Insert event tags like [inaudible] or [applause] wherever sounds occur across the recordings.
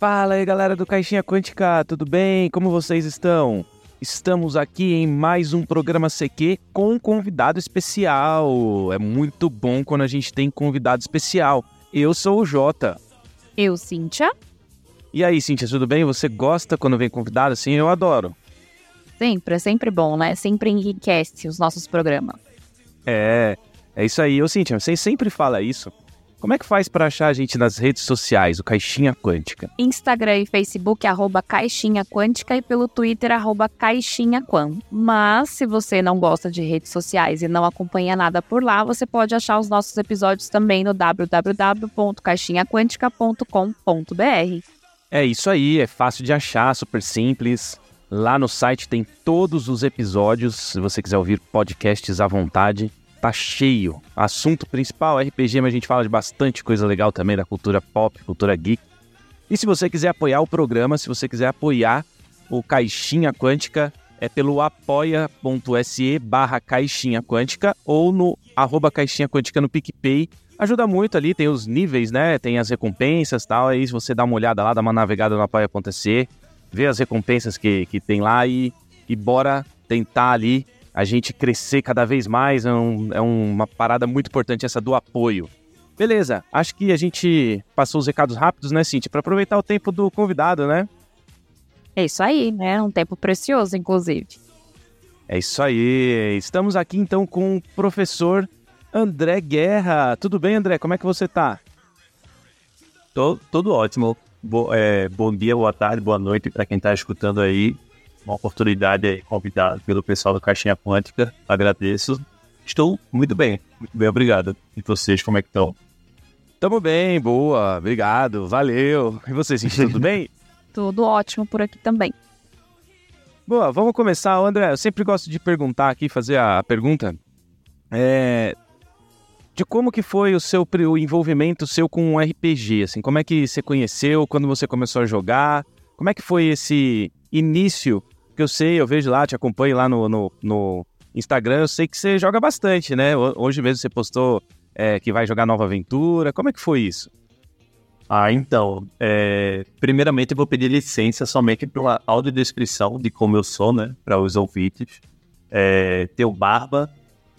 Fala aí, galera do Caixinha Quântica, tudo bem? Como vocês estão? Estamos aqui em mais um programa CQ com um convidado especial. É muito bom quando a gente tem convidado especial. Eu sou o Jota. Eu, Cíntia. E aí, Cíntia, tudo bem? Você gosta quando vem convidado assim? Eu adoro. Sempre, é sempre bom, né? Sempre enriquece os nossos programas. É, é isso aí. Ô, Cíntia, você sempre fala isso. Como é que faz para achar a gente nas redes sociais, o Caixinha Quântica? Instagram e Facebook, arroba Caixinha Quântica e pelo Twitter, arroba Caixinha Quan. Mas, se você não gosta de redes sociais e não acompanha nada por lá, você pode achar os nossos episódios também no www.caixinhaquântica.com.br. É isso aí, é fácil de achar, super simples. Lá no site tem todos os episódios, se você quiser ouvir podcasts à vontade tá cheio. Assunto principal RPG, mas a gente fala de bastante coisa legal também da cultura pop, cultura geek. E se você quiser apoiar o programa, se você quiser apoiar o Caixinha Quântica, é pelo apoia.se barra Caixinha Quântica ou no arroba Caixinha Quântica no PicPay. Ajuda muito ali, tem os níveis, né? Tem as recompensas tal. Aí você dá uma olhada lá, dá uma navegada no apoia.se, vê as recompensas que, que tem lá e, e bora tentar ali a gente crescer cada vez mais. É, um, é uma parada muito importante essa do apoio. Beleza, acho que a gente passou os recados rápidos, né, Cintia? Para aproveitar o tempo do convidado, né? É isso aí, né? Um tempo precioso, inclusive. É isso aí. Estamos aqui então com o professor André Guerra. Tudo bem, André? Como é que você tá? Tô, tudo ótimo. Bo, é, bom dia, boa tarde, boa noite para quem está escutando aí uma oportunidade aí, convidado pelo pessoal do Caixinha Quântica. Agradeço. Estou muito bem, muito bem, obrigado. E vocês, como é que estão? Tamo bem, boa, obrigado, valeu. E vocês, tudo bem? [laughs] Tudo ótimo por aqui também. Boa, vamos começar, André. Eu sempre gosto de perguntar aqui, fazer a pergunta. É, de como que foi o seu o envolvimento seu com o RPG, assim, como é que você conheceu, quando você começou a jogar, como é que foi esse início que eu sei, eu vejo lá, te acompanho lá no, no, no Instagram, eu sei que você joga bastante, né? Hoje mesmo você postou é, que vai jogar Nova Aventura. Como é que foi isso? Ah, então, é, primeiramente eu vou pedir licença somente pela audiodescrição de como eu sou, né, para os ouvintes. É, tenho barba,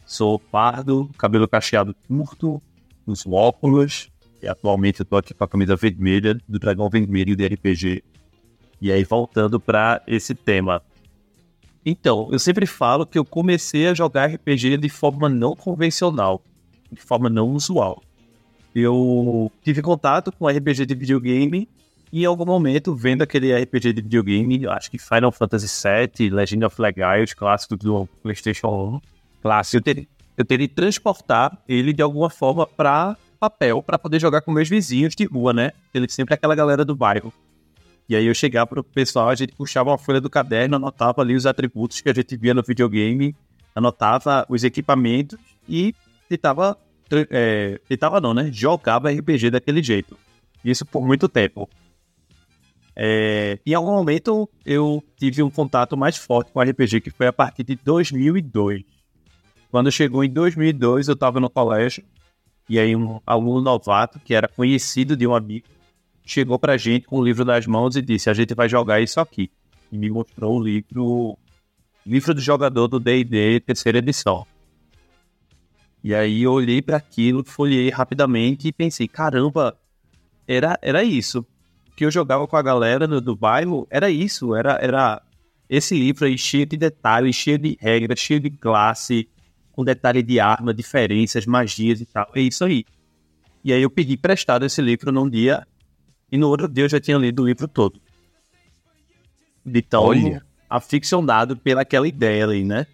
sou pardo, cabelo cacheado curto, uso óculos, e atualmente eu tô aqui com a camisa vermelha do Dragão Vermelho de RPG. E aí, voltando para esse tema. Então, eu sempre falo que eu comecei a jogar RPG de forma não convencional, de forma não usual. Eu tive contato com RPG de videogame e em algum momento, vendo aquele RPG de videogame, acho que Final Fantasy VII, Legend of Legaia, clássico do PlayStation 1, clássico, eu teria, eu transportar ele de alguma forma para papel para poder jogar com meus vizinhos de rua, né? Ele sempre é aquela galera do bairro. E aí eu chegava pro pessoal, a gente puxava uma folha do caderno, anotava ali os atributos que a gente via no videogame, anotava os equipamentos e tentava, é, tentava não, né? Jogava RPG daquele jeito. Isso por muito tempo. É, em algum momento eu tive um contato mais forte com RPG, que foi a partir de 2002. Quando chegou em 2002, eu estava no colégio, e aí um aluno novato, que era conhecido de um amigo, chegou pra gente com o livro nas mãos e disse: A gente vai jogar isso aqui. E me mostrou o livro, livro do jogador do DD, terceira edição. E aí eu olhei para aquilo, folhei rapidamente e pensei: caramba, era, era isso. Que eu jogava com a galera do, do bairro era isso, era, era esse livro aí cheio de detalhes, cheio de regras, cheio de classe, com detalhe de arma, diferenças, magias e tal. É isso aí. E aí eu pedi prestado esse livro num dia e no outro dia eu já tinha lido o livro todo. De tão Olha. aficionado pelaquela ideia ali, né?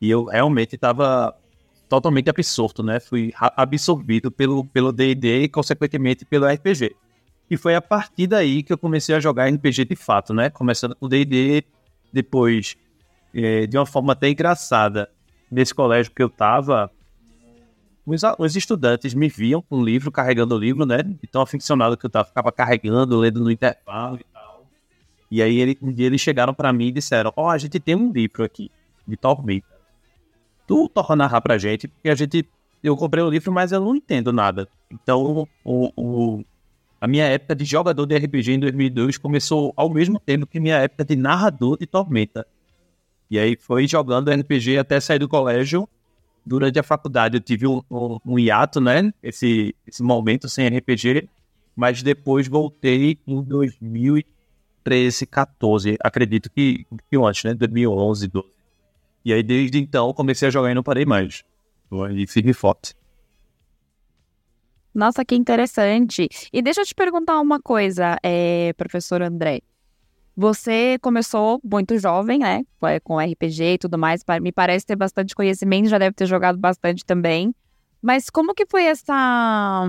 E eu realmente estava totalmente absorto, né? Fui absorvido pelo pelo D&D e consequentemente pelo RPG. E foi a partir daí que eu comecei a jogar RPG de fato, né? Começando com D&D, depois é, de uma forma até engraçada. Nesse colégio que eu tava, os, os estudantes me viam com o livro, carregando o livro, né? De tão aficionado que eu tava, ficava carregando, lendo no intervalo e tal. E aí ele, um dia eles chegaram para mim e disseram: Ó, oh, a gente tem um livro aqui, de Tormenta. Tu toca narrar pra gente, porque a gente. Eu comprei o livro, mas eu não entendo nada. Então o, o, A minha época de jogador de RPG em 2002 começou ao mesmo tempo que minha época de narrador de Tormenta. E aí foi jogando RPG até sair do colégio. Durante a faculdade eu tive um, um, um hiato, né? Esse, esse momento sem RPG. Mas depois voltei em 2013, 14. Acredito que, que antes, né? 2011, 12. E aí desde então comecei a jogar e não parei mais. E firme forte. Nossa, que interessante. E deixa eu te perguntar uma coisa, é, professor André. Você começou muito jovem, né? Com RPG e tudo mais. Me parece ter bastante conhecimento, já deve ter jogado bastante também. Mas como que foi essa.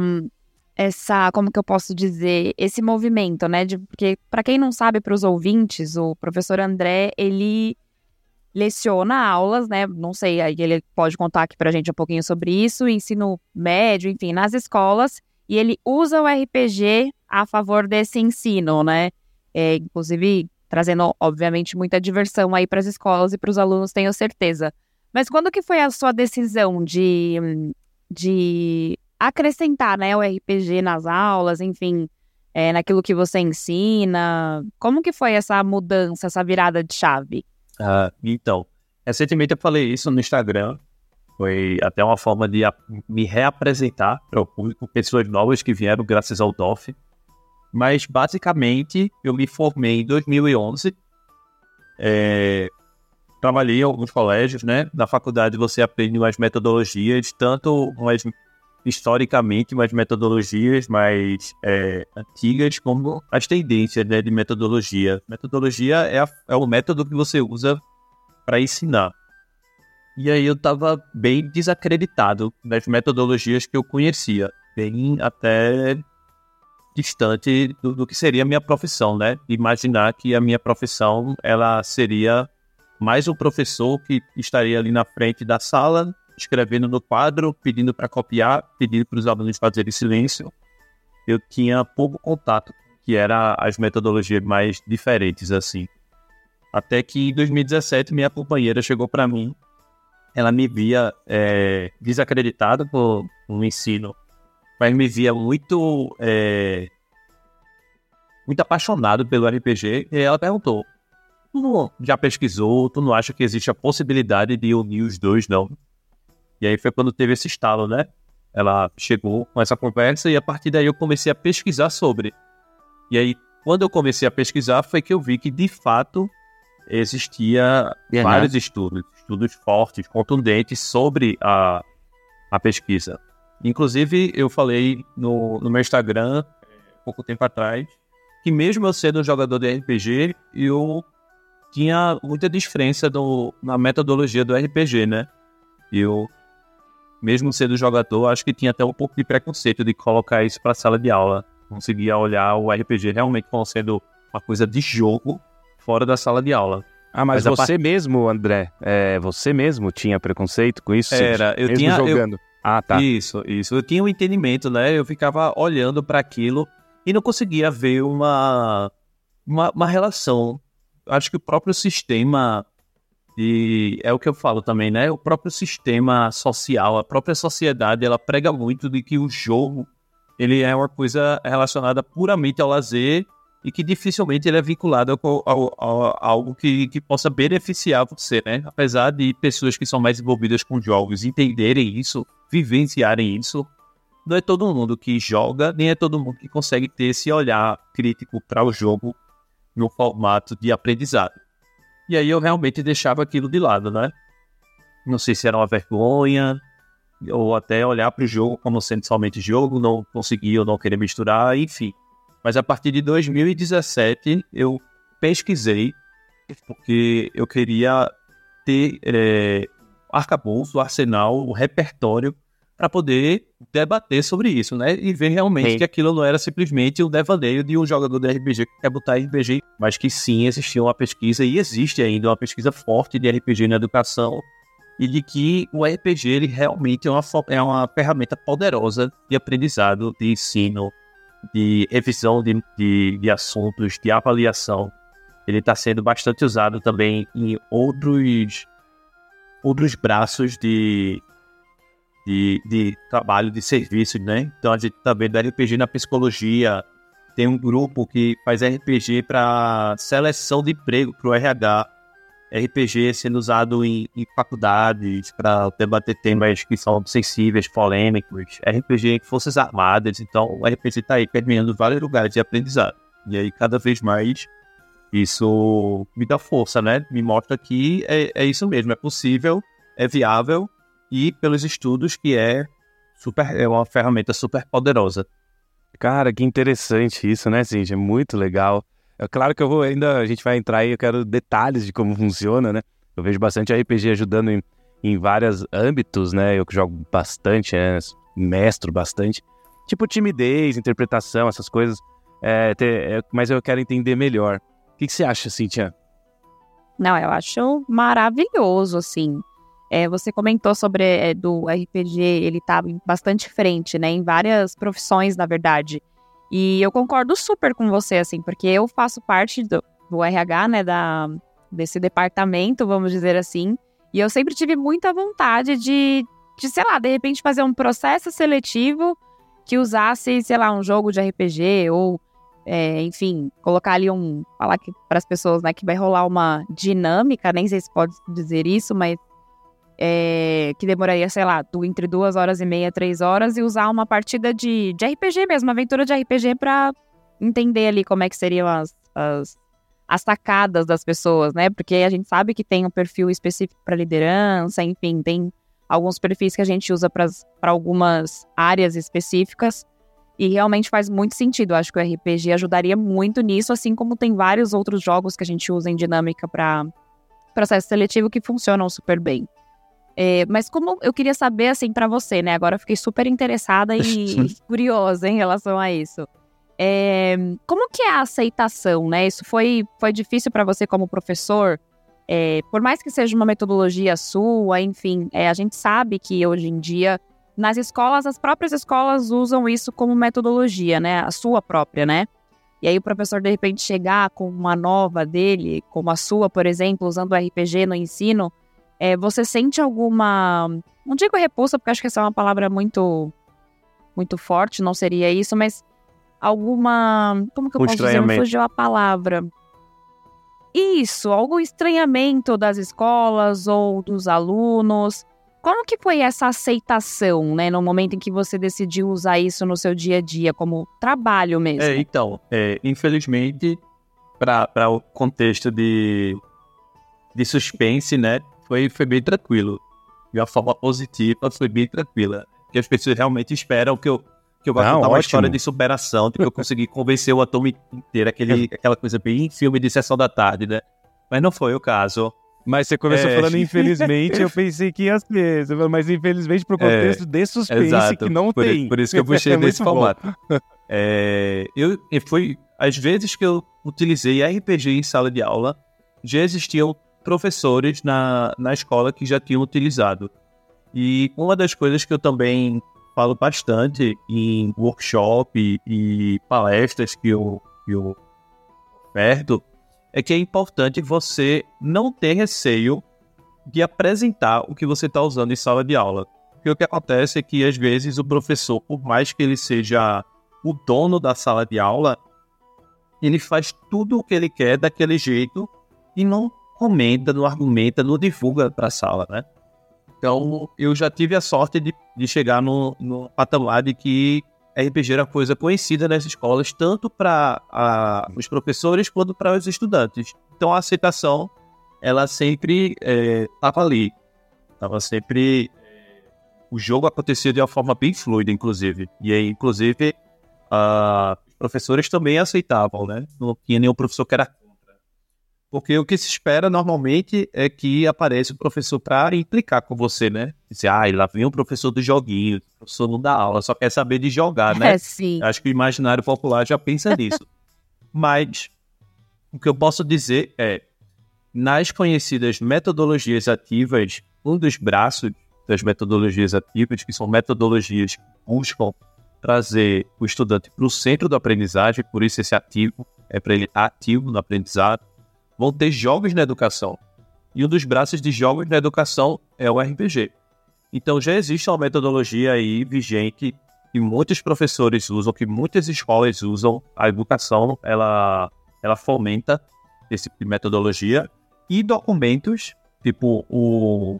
Essa, como que eu posso dizer, esse movimento, né? De, porque, para quem não sabe, para os ouvintes, o professor André, ele leciona aulas, né? Não sei, aí ele pode contar aqui pra gente um pouquinho sobre isso, ensino médio, enfim, nas escolas, e ele usa o RPG a favor desse ensino, né? É, inclusive trazendo, obviamente, muita diversão aí para as escolas e para os alunos, tenho certeza. Mas quando que foi a sua decisão de, de acrescentar, né, o RPG nas aulas, enfim, é, naquilo que você ensina? Como que foi essa mudança, essa virada de chave? Uh, então, recentemente eu falei isso no Instagram. Foi até uma forma de me reapresentar para o público, pessoas novas que vieram graças ao DOF. Mas, basicamente, eu me formei em 2011. É, trabalhei em alguns colégios, né? Na faculdade você aprende umas metodologias, tanto umas historicamente umas metodologias mais é, antigas como as tendências né, de metodologia. Metodologia é, a, é o método que você usa para ensinar. E aí eu estava bem desacreditado das metodologias que eu conhecia, bem até distante do, do que seria a minha profissão, né? Imaginar que a minha profissão ela seria mais um professor que estaria ali na frente da sala escrevendo no quadro, pedindo para copiar, pedindo para os alunos fazerem silêncio. Eu tinha pouco contato, que era as metodologias mais diferentes assim. Até que em 2017 minha companheira chegou para mim, ela me via é, desacreditado por um ensino, mas me via muito é, muito apaixonado pelo RPG e ela perguntou: "Tu não já pesquisou? Tu não acha que existe a possibilidade de unir os dois não?" E aí foi quando teve esse estalo, né? Ela chegou com essa conversa e a partir daí eu comecei a pesquisar sobre. E aí, quando eu comecei a pesquisar, foi que eu vi que de fato existia uhum. vários estudos, estudos fortes, contundentes sobre a, a pesquisa. Inclusive, eu falei no, no meu Instagram, pouco tempo atrás, que mesmo eu sendo um jogador de RPG, eu tinha muita diferença no, na metodologia do RPG, né? Eu mesmo sendo jogador, acho que tinha até um pouco de preconceito de colocar isso para sala de aula. Conseguia olhar o RPG realmente como sendo uma coisa de jogo fora da sala de aula. Ah, mas, mas você part... mesmo, André, é, você mesmo tinha preconceito com isso? Era, eu tinha jogando. Eu... Ah, tá. Isso, isso. Eu tinha um entendimento, né? Eu ficava olhando para aquilo e não conseguia ver uma, uma, uma relação. Acho que o próprio sistema e é o que eu falo também, né? O próprio sistema social, a própria sociedade, ela prega muito de que o jogo ele é uma coisa relacionada puramente ao lazer e que dificilmente ele é vinculado a, algo que, que possa beneficiar você, né? Apesar de pessoas que são mais envolvidas com jogos entenderem isso, vivenciarem isso, não é todo mundo que joga, nem é todo mundo que consegue ter esse olhar crítico para o jogo no formato de aprendizado. E aí eu realmente deixava aquilo de lado, né? Não sei se era uma vergonha, ou até olhar para o jogo como sendo somente jogo, não conseguia ou não querer misturar, enfim. Mas a partir de 2017 eu pesquisei, porque eu queria ter é, arcabouço, arsenal, o repertório para poder debater sobre isso, né? E ver realmente sim. que aquilo não era simplesmente um devaneio de um jogador de RPG que quer botar RPG, mas que sim existia uma pesquisa e existe ainda uma pesquisa forte de RPG na educação e de que o RPG ele realmente é uma, é uma ferramenta poderosa de aprendizado, de ensino, de revisão de, de, de assuntos, de avaliação. Ele está sendo bastante usado também em outros outros braços de, de, de trabalho, de serviço, né? Então a gente tá vendo RPG na psicologia, tem um grupo que faz RPG para seleção de emprego para o RH. RPG sendo usado em, em faculdades para debater temas que são sensíveis, polêmicos. RPG em Forças Armadas. Então, o RPG está aí permeando vários lugares de aprendizado. E aí, cada vez mais, isso me dá força, né? Me mostra que é, é isso mesmo, é possível, é viável e pelos estudos que é super, é uma ferramenta super poderosa. Cara, que interessante isso, né, Cintia? Muito legal. É claro que eu vou ainda, a gente vai entrar aí, eu quero detalhes de como funciona, né? Eu vejo bastante RPG ajudando em, em vários âmbitos, né? Eu que jogo bastante, né? mestro bastante. Tipo timidez, interpretação, essas coisas. É, ter, é, mas eu quero entender melhor. O que, que você acha, Cintia? Não, eu acho maravilhoso, assim. É, você comentou sobre é, do RPG, ele tá bastante frente, né? Em várias profissões, na verdade. E eu concordo super com você, assim, porque eu faço parte do, do RH, né? Da, desse departamento, vamos dizer assim. E eu sempre tive muita vontade de, de, sei lá, de repente fazer um processo seletivo que usasse, sei lá, um jogo de RPG ou, é, enfim, colocar ali um. Falar para as pessoas, né, que vai rolar uma dinâmica, nem sei se pode dizer isso, mas é, que demoraria, sei lá, entre duas horas e meia, três horas, e usar uma partida de, de RPG mesmo, uma aventura de RPG para entender ali como é que seriam as, as, as sacadas das pessoas, né? Porque a gente sabe que tem um perfil específico para liderança, enfim, tem alguns perfis que a gente usa para algumas áreas específicas. E realmente faz muito sentido. Eu acho que o RPG ajudaria muito nisso, assim como tem vários outros jogos que a gente usa em dinâmica para processo seletivo que funcionam super bem. É, mas como eu queria saber, assim, para você, né? Agora eu fiquei super interessada e [laughs] [laughs] curiosa em relação a isso. É, como que é a aceitação, né? Isso foi, foi difícil para você como professor? É, por mais que seja uma metodologia sua, enfim, é, a gente sabe que hoje em dia, nas escolas, as próprias escolas usam isso como metodologia, né? A sua própria, né? E aí o professor, de repente, chegar com uma nova dele, como a sua, por exemplo, usando o RPG no ensino, é, você sente alguma. Não digo repulsa, porque acho que essa é uma palavra muito. muito forte, não seria isso, mas alguma. Como que eu um posso dizer? Me fugiu a palavra. Isso, algum estranhamento das escolas ou dos alunos. Como que foi essa aceitação, né, no momento em que você decidiu usar isso no seu dia a dia, como trabalho mesmo? É, então, é, infelizmente, para o contexto de, de suspense, né, foi, foi bem tranquilo. De uma forma positiva, foi bem tranquila. Porque as pessoas realmente esperam que eu, que eu vá contar uma história de superação, de que eu consegui convencer o ator inteiro, aquele, [laughs] aquela coisa bem filme de sessão da tarde, né? Mas não foi o caso. Mas você começou é... falando infelizmente, eu [laughs] pensei que ia ser. Mas infelizmente pro contexto é, de suspense exato. que não por, tem. Por isso que eu [laughs] puxei é desse formato. É, eu, foi as vezes que eu utilizei RPG em sala de aula, já existiam professores na, na escola que já tinham utilizado. E uma das coisas que eu também falo bastante em workshop e, e palestras que eu, que eu oferto é que é importante você não ter receio de apresentar o que você está usando em sala de aula. Porque o que acontece é que, às vezes, o professor, por mais que ele seja o dono da sala de aula, ele faz tudo o que ele quer daquele jeito e não comenta, não argumenta, não divulga para a sala, né? Então, eu já tive a sorte de, de chegar no, no patamar de que RPG era coisa conhecida nas escolas, tanto para os professores quanto para os estudantes. Então, a aceitação, ela sempre estava é, ali. Estava sempre... É, o jogo acontecia de uma forma bem fluida, inclusive. E aí, inclusive, os professores também aceitavam, né? Não tinha nenhum professor que era porque o que se espera normalmente é que apareça o professor para implicar com você, né? Dizer, ah, lá vem o professor do joguinho, o professor não dá aula, só quer saber de jogar, né? [laughs] É, sim. Acho que o imaginário popular já pensa [laughs] nisso. Mas o que eu posso dizer é, nas conhecidas metodologias ativas, um dos braços das metodologias ativas, que são metodologias que buscam trazer o estudante para o centro da aprendizagem, por isso esse ativo é para ele ativo no aprendizado vão ter jogos na educação. E um dos braços de jogos na educação é o RPG. Então já existe uma metodologia aí vigente que muitos professores usam, que muitas escolas usam, a educação ela, ela fomenta esse tipo de metodologia e documentos, tipo o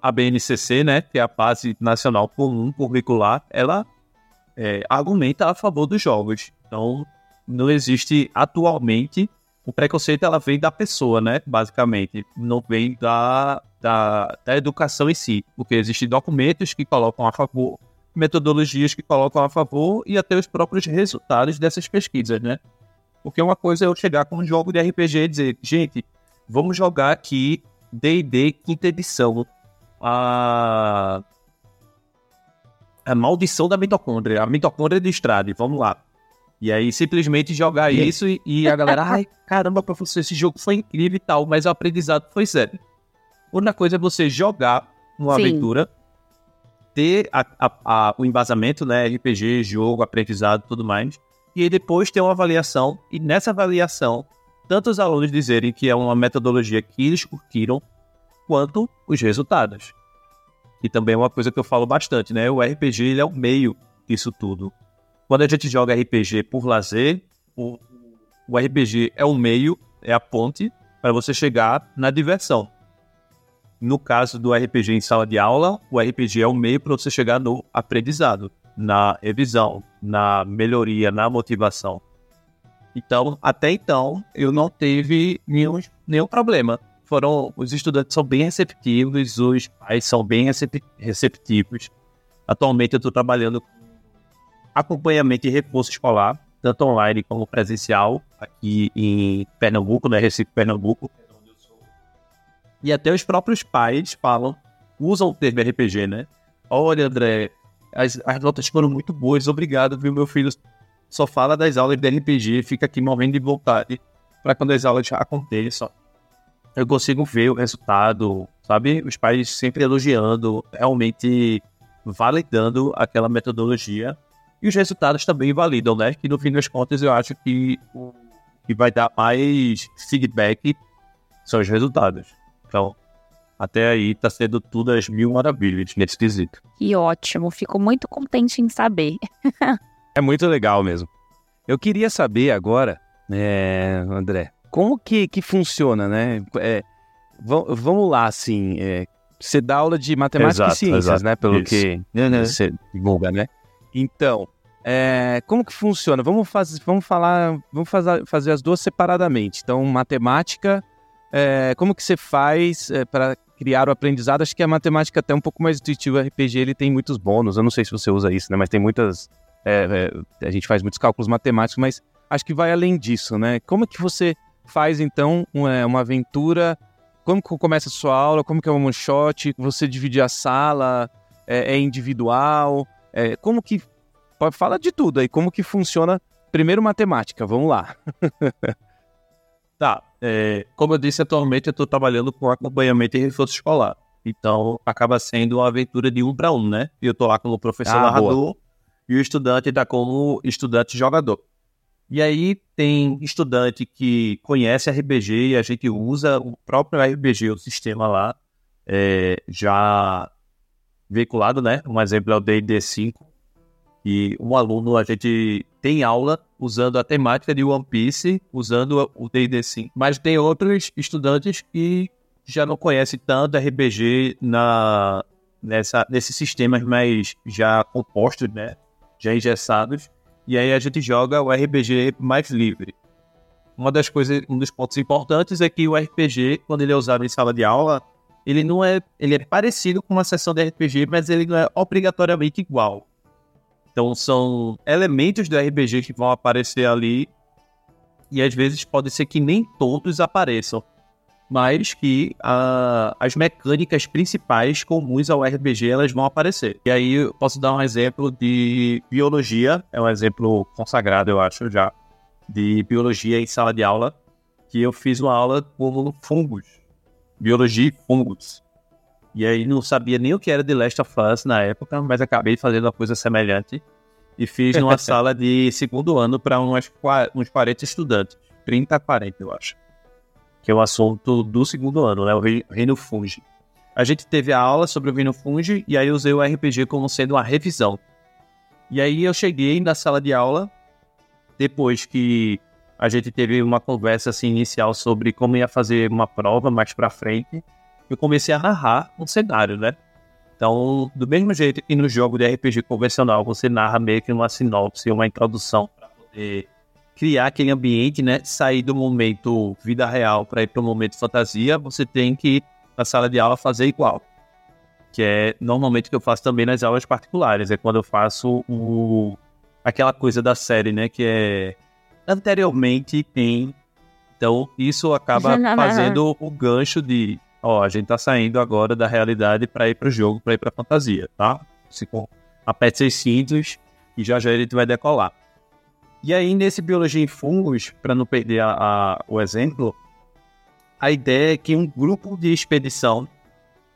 a BNCC, né, que é a Base Nacional Comum Curricular, ela é, argumenta a favor dos jogos. Então, não existe atualmente o preconceito, ela vem da pessoa, né, basicamente, não vem da, da, da educação em si, porque existem documentos que colocam a favor, metodologias que colocam a favor e até os próprios resultados dessas pesquisas, né? Porque uma coisa é eu chegar com um jogo de RPG e dizer, gente, vamos jogar aqui D&D quinta edição. A, a maldição da mitocôndria, a mitocôndria de estrade, vamos lá. E aí simplesmente jogar isso e, e, a galera, ai, caramba, professor, esse jogo foi incrível e tal, mas o aprendizado foi zero. Outra coisa é você jogar uma Sim. aventura, ter a, a, a, o embasamento, né, RPG, jogo, aprendizado tudo mais, e aí depois ter uma avaliação, e nessa avaliação, tanto os alunos dizerem que é uma metodologia que eles curtiram, quanto os resultados. E também é uma coisa que eu falo bastante, né? O RPG ele é o meio disso tudo. Quando a gente joga RPG por lazer, o, o RPG é o meio, é a ponte para você chegar na diversão. No caso do RPG em sala de aula, o RPG é o meio para você chegar no aprendizado, na revisão, na melhoria, na motivação. Então, até então, eu não tive nenhum, nenhum problema foram os estudantes são bem receptivos, os pais são bem receptivos. Atualmente eu estou trabalhando com acompanhamento e reforço escolar, tanto online como presencial, aqui em Pernambuco, né, Recife, Pernambuco. E até os próprios pais falam, usam o termo RPG, né? Olha, André, as, as notas foram muito boas, obrigado, viu? Meu filho só fala das aulas de RPG, fica aqui morrendo de vontade para quando as aulas aconteçam eu consigo ver o resultado, sabe? Os pais sempre elogiando, realmente validando aquela metodologia. E os resultados também validam, né? Que no fim das contas eu acho que o que vai dar mais feedback são os resultados. Então, até aí tá sendo tudo as mil maravilhas nesse quesito. Que ótimo, fico muito contente em saber. [laughs] é muito legal mesmo. Eu queria saber agora, é, André, como que, que funciona, né? É, vamos lá, assim, é, você dá aula de matemática exato, e ciências, exato, né? Pelo isso. que você divulga, né? Então, é, como que funciona? Vamos, vamos falar, vamos fazer, as duas separadamente. Então, matemática, é, como que você faz é, para criar o aprendizado? Acho que a matemática é até um pouco mais intuitiva. RPG ele tem muitos bônus. Eu não sei se você usa isso, né? Mas tem muitas. É, é, a gente faz muitos cálculos matemáticos, mas acho que vai além disso, né? Como que você faz então uma, uma aventura. Como que começa a sua aula? Como que é um one shot? Você divide a sala? É individual? É, como que falar de tudo aí? Como que funciona? Primeiro matemática, vamos lá. [laughs] tá. É, como eu disse, atualmente eu estou trabalhando com acompanhamento e reforço escolar. Então acaba sendo uma aventura de um para um, né? Eu estou lá como professor ah, narrador boa. e o estudante está como estudante jogador. E aí tem estudante que conhece RPG e a gente usa o próprio RPG, o sistema lá, é, já veiculado, né? Um exemplo é o D&D 5, e um aluno, a gente tem aula usando a temática de One Piece, usando o D&D 5. Mas tem outros estudantes que já não conhecem tanto RPG na, nessa, nesses sistemas mais já compostos, né? Já engessados. E aí a gente joga o RPG mais livre. Uma das coisas, um dos pontos importantes é que o RPG, quando ele é usado em sala de aula, ele não é, ele é parecido com uma sessão de RPG, mas ele não é obrigatoriamente igual. Então são elementos do RPG que vão aparecer ali e às vezes pode ser que nem todos apareçam mas que uh, as mecânicas principais comuns ao RPG elas vão aparecer. E aí eu posso dar um exemplo de biologia, é um exemplo consagrado, eu acho, já, de biologia em sala de aula, que eu fiz uma aula com fungos, biologia e fungos. E aí não sabia nem o que era The Last of Us na época, mas acabei fazendo uma coisa semelhante e fiz numa [laughs] sala de segundo ano para uns 40 estudantes, 30 a 40, eu acho que é o assunto do segundo ano, né? O Reino Fungi. A gente teve a aula sobre o Reino Fungi e aí usei o RPG como sendo uma revisão. E aí eu cheguei na sala de aula, depois que a gente teve uma conversa assim, inicial sobre como ia fazer uma prova mais para frente, eu comecei a narrar um cenário, né? Então, do mesmo jeito que no jogo de RPG convencional você narra meio que uma sinopse, uma introdução para poder criar aquele ambiente, né? Sair do momento vida real para ir para o momento fantasia, você tem que na sala de aula fazer igual. Que é normalmente o que eu faço também nas aulas particulares, é quando eu faço o aquela coisa da série, né, que é anteriormente em então isso acaba [laughs] fazendo o gancho de ó, a gente tá saindo agora da realidade para ir para o jogo, para ir para fantasia, tá? Se aperte seis cintos e já já ele vai decolar. E aí, nesse Biologia em Fungos, para não perder a, a, o exemplo, a ideia é que um grupo de expedição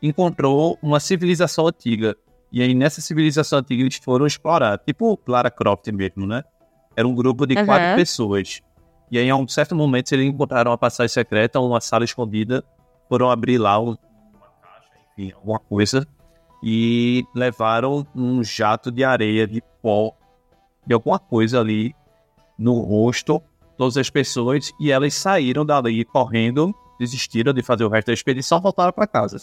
encontrou uma civilização antiga. E aí, nessa civilização antiga, eles foram explorar, tipo Lara Croft mesmo, né? Era um grupo de uhum. quatro pessoas. E aí, a um certo momento, eles encontraram uma passagem secreta, uma sala escondida, foram abrir lá uma caixa, enfim, alguma coisa, e levaram um jato de areia, de pó, de alguma coisa ali no rosto, todas as pessoas, e elas saíram dali correndo, desistiram de fazer o resto da expedição, voltaram para casa.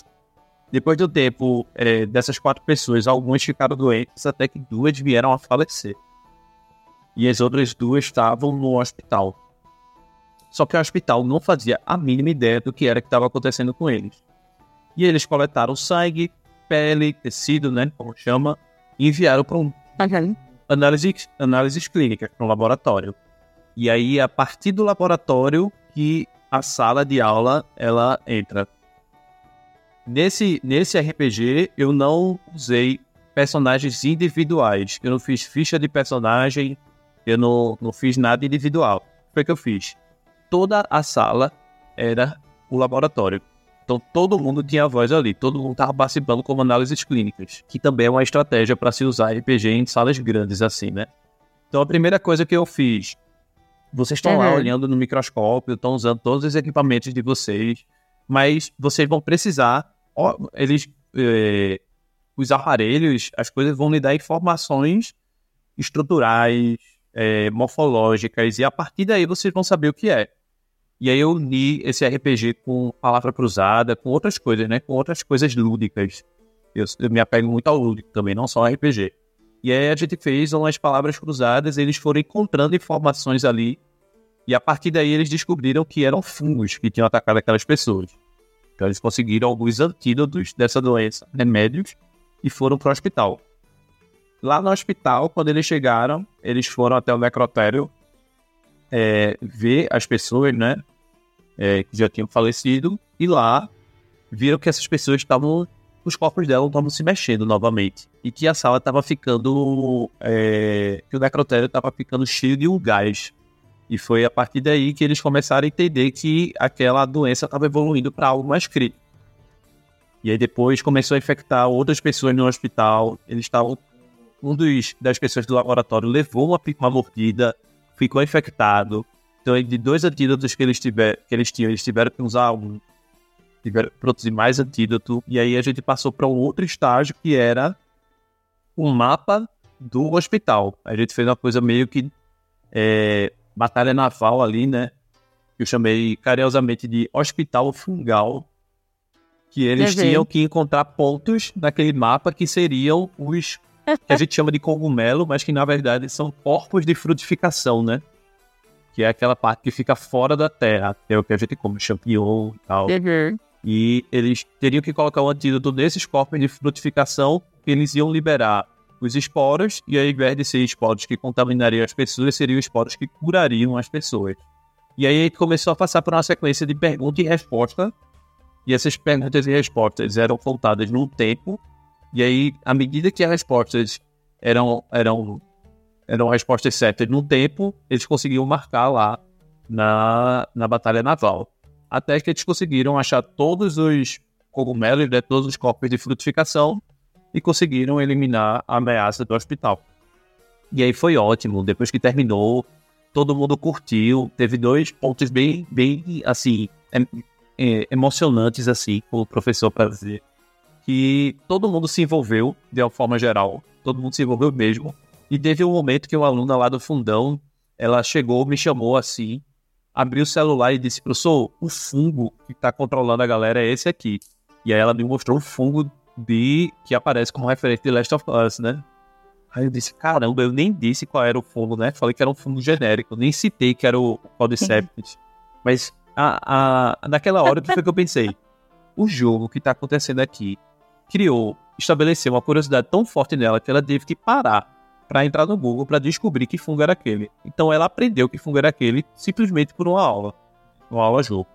Depois do tempo é, dessas quatro pessoas, algumas ficaram doentes, até que duas vieram a falecer. E as outras duas estavam no hospital. Só que o hospital não fazia a mínima ideia do que era que estava acontecendo com eles. E eles coletaram sangue, pele, tecido, né, como chama, e enviaram para um análise, análises clínicas para um laboratório. E aí, a partir do laboratório, que a sala de aula ela entra. Nesse, nesse RPG, eu não usei personagens individuais. Eu não fiz ficha de personagem, eu não, não fiz nada individual. O que eu fiz toda a sala era o laboratório. Então todo mundo tinha voz ali, todo mundo estava participando como análises clínicas, que também é uma estratégia para se usar RPG em salas grandes assim, né? Então a primeira coisa que eu fiz, vocês estão uhum. lá olhando no microscópio, estão usando todos os equipamentos de vocês, mas vocês vão precisar, ó, eles, eh, os aparelhos, as coisas vão lhe dar informações estruturais, eh, morfológicas, e a partir daí vocês vão saber o que é. E aí eu uni esse RPG com palavra cruzada, com outras coisas, né? Com outras coisas lúdicas. Eu, eu me apego muito ao lúdico também, não só ao RPG. E aí a gente fez umas palavras cruzadas, eles foram encontrando informações ali. E a partir daí eles descobriram que eram fungos que tinham atacado aquelas pessoas. Então eles conseguiram alguns antídotos dessa doença, remédios, e foram para o hospital. Lá no hospital, quando eles chegaram, eles foram até o necrotério é, ver as pessoas, né, é, que já tinham falecido, e lá viram que essas pessoas estavam, os corpos delas estavam se mexendo novamente, e que a sala estava ficando, é, que o necrotério estava ficando cheio de um gás. E foi a partir daí que eles começaram a entender que aquela doença estava evoluindo para algo mais crítico. E aí depois começou a infectar outras pessoas no hospital. Eles estavam. Um dos, das pessoas do laboratório levou uma, uma mordida, ficou infectado. Então, de dois antídotos que eles, tiver, que eles tinham, eles tiveram que usar um. Tiveram que produzir mais antídoto. E aí a gente passou para um outro estágio que era um mapa do hospital. A gente fez uma coisa meio que é, batalha naval ali, né? Eu chamei carinhosamente de hospital fungal. Que eles tinham que encontrar pontos naquele mapa que seriam os que a gente chama de cogumelo, mas que na verdade são corpos de frutificação, né? Que é aquela parte que fica fora da terra, é o que a gente come, champignon e tal. Uhum. E eles teriam que colocar um antídoto nesses corpos de frutificação, que eles iam liberar os esporos, e ao invés de ser esporos que contaminariam as pessoas, seriam esporos que curariam as pessoas. E aí a gente começou a passar por uma sequência de pergunta e resposta, e essas perguntas e respostas eram contadas num tempo e aí, à medida que as respostas eram, eram, eram respostas certas no tempo, eles conseguiam marcar lá na, na batalha naval. Até que eles conseguiram achar todos os cogumelos, né, todos os corpos de frutificação e conseguiram eliminar a ameaça do hospital. E aí foi ótimo. Depois que terminou, todo mundo curtiu. Teve dois pontos bem, bem assim, emocionantes, assim, o professor para dizer que todo mundo se envolveu, de uma forma geral. Todo mundo se envolveu mesmo. E teve um momento que uma aluna lá do fundão, ela chegou, me chamou assim, abriu o celular e disse, professor, o fungo que está controlando a galera é esse aqui. E aí ela me mostrou o fungo de que aparece como referente de Last of Us, né? Aí eu disse, caramba, eu nem disse qual era o fungo, né? Falei que era um fungo genérico, nem citei que era o Cordyceps. [laughs] Mas a, a, naquela hora, o que foi que eu pensei? O jogo que está acontecendo aqui criou, estabeleceu uma curiosidade tão forte nela que ela teve que parar para entrar no Google para descobrir que fungo era aquele. Então ela aprendeu que fungo era aquele simplesmente por uma aula, uma aula jogo.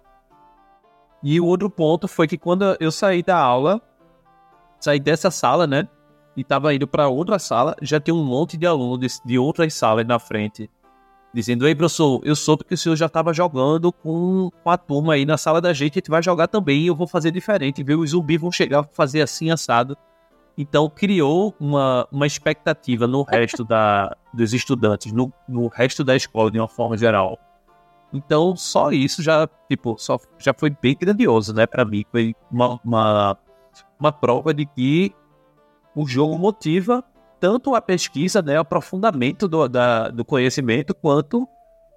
E o outro ponto foi que quando eu saí da aula, saí dessa sala, né? E tava indo para outra sala, já tinha um monte de alunos de, de outras salas na frente, dizendo: Ei, professor, eu soube que o senhor já estava jogando com, a turma aí na sala da gente, a gente vai jogar também, eu vou fazer diferente, viu? Os zumbis vão chegar fazer assim assado. Então criou uma, uma expectativa no resto da, dos estudantes, no, no resto da escola de uma forma geral. Então só isso já, tipo, só, já foi bem grandioso, né, para mim. Foi uma, uma, uma prova de que o jogo motiva tanto a pesquisa, né, o aprofundamento do, da, do conhecimento, quanto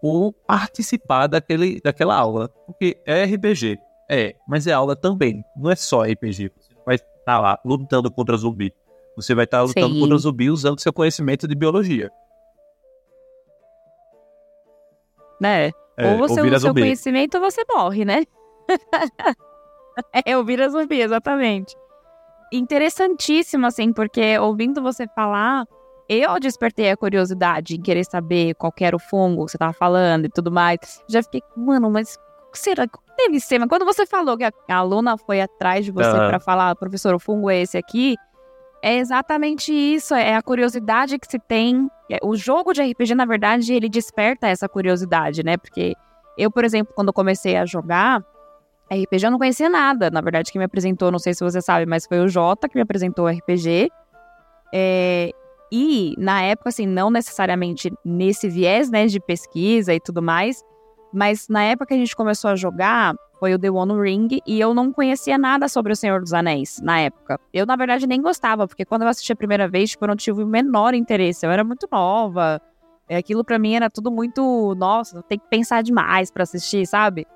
o participar daquele, daquela aula. Porque é RPG, é, mas é aula também, não é só RPG tá lá lutando contra zumbi. Você vai estar tá lutando Sim. contra zumbi usando seu conhecimento de biologia. Né? É, ou você usa seu conhecimento ou você morre, né? [laughs] é, ouvir a zumbi, exatamente. Interessantíssimo, assim, porque ouvindo você falar, eu despertei a curiosidade em querer saber qual era o fungo que você tava falando e tudo mais. Já fiquei, mano, mas será que deve ser? Mas quando você falou que a, aluna foi atrás de você uhum. para falar, professor, o fungo é esse aqui, é exatamente isso, é a curiosidade que se tem. É, o jogo de RPG, na verdade, ele desperta essa curiosidade, né? Porque eu, por exemplo, quando comecei a jogar RPG, eu não conhecia nada. Na verdade, quem me apresentou, não sei se você sabe, mas foi o Jota que me apresentou o RPG. É, e, na época, assim, não necessariamente nesse viés, né, de pesquisa e tudo mais, mas na época que a gente começou a jogar, foi o The One Ring, e eu não conhecia nada sobre o Senhor dos Anéis na época. Eu, na verdade, nem gostava, porque quando eu assisti a primeira vez, tipo, eu não tive o menor interesse. Eu era muito nova. Aquilo para mim era tudo muito. Nossa, tem que pensar demais para assistir, sabe?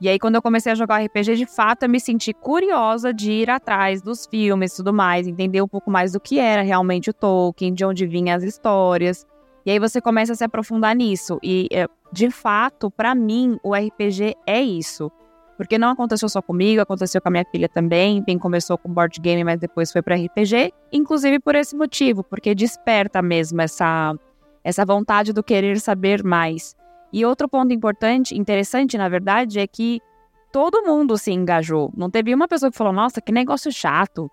E aí, quando eu comecei a jogar RPG, de fato, eu me senti curiosa de ir atrás dos filmes e tudo mais, entender um pouco mais do que era realmente o Tolkien, de onde vinham as histórias. E aí você começa a se aprofundar nisso. E, é, de fato, para mim, o RPG é isso. Porque não aconteceu só comigo, aconteceu com a minha filha também. Quem começou com board game, mas depois foi para RPG. Inclusive por esse motivo, porque desperta mesmo essa, essa vontade do querer saber mais. E outro ponto importante, interessante, na verdade, é que todo mundo se engajou. Não teve uma pessoa que falou, nossa, que negócio chato.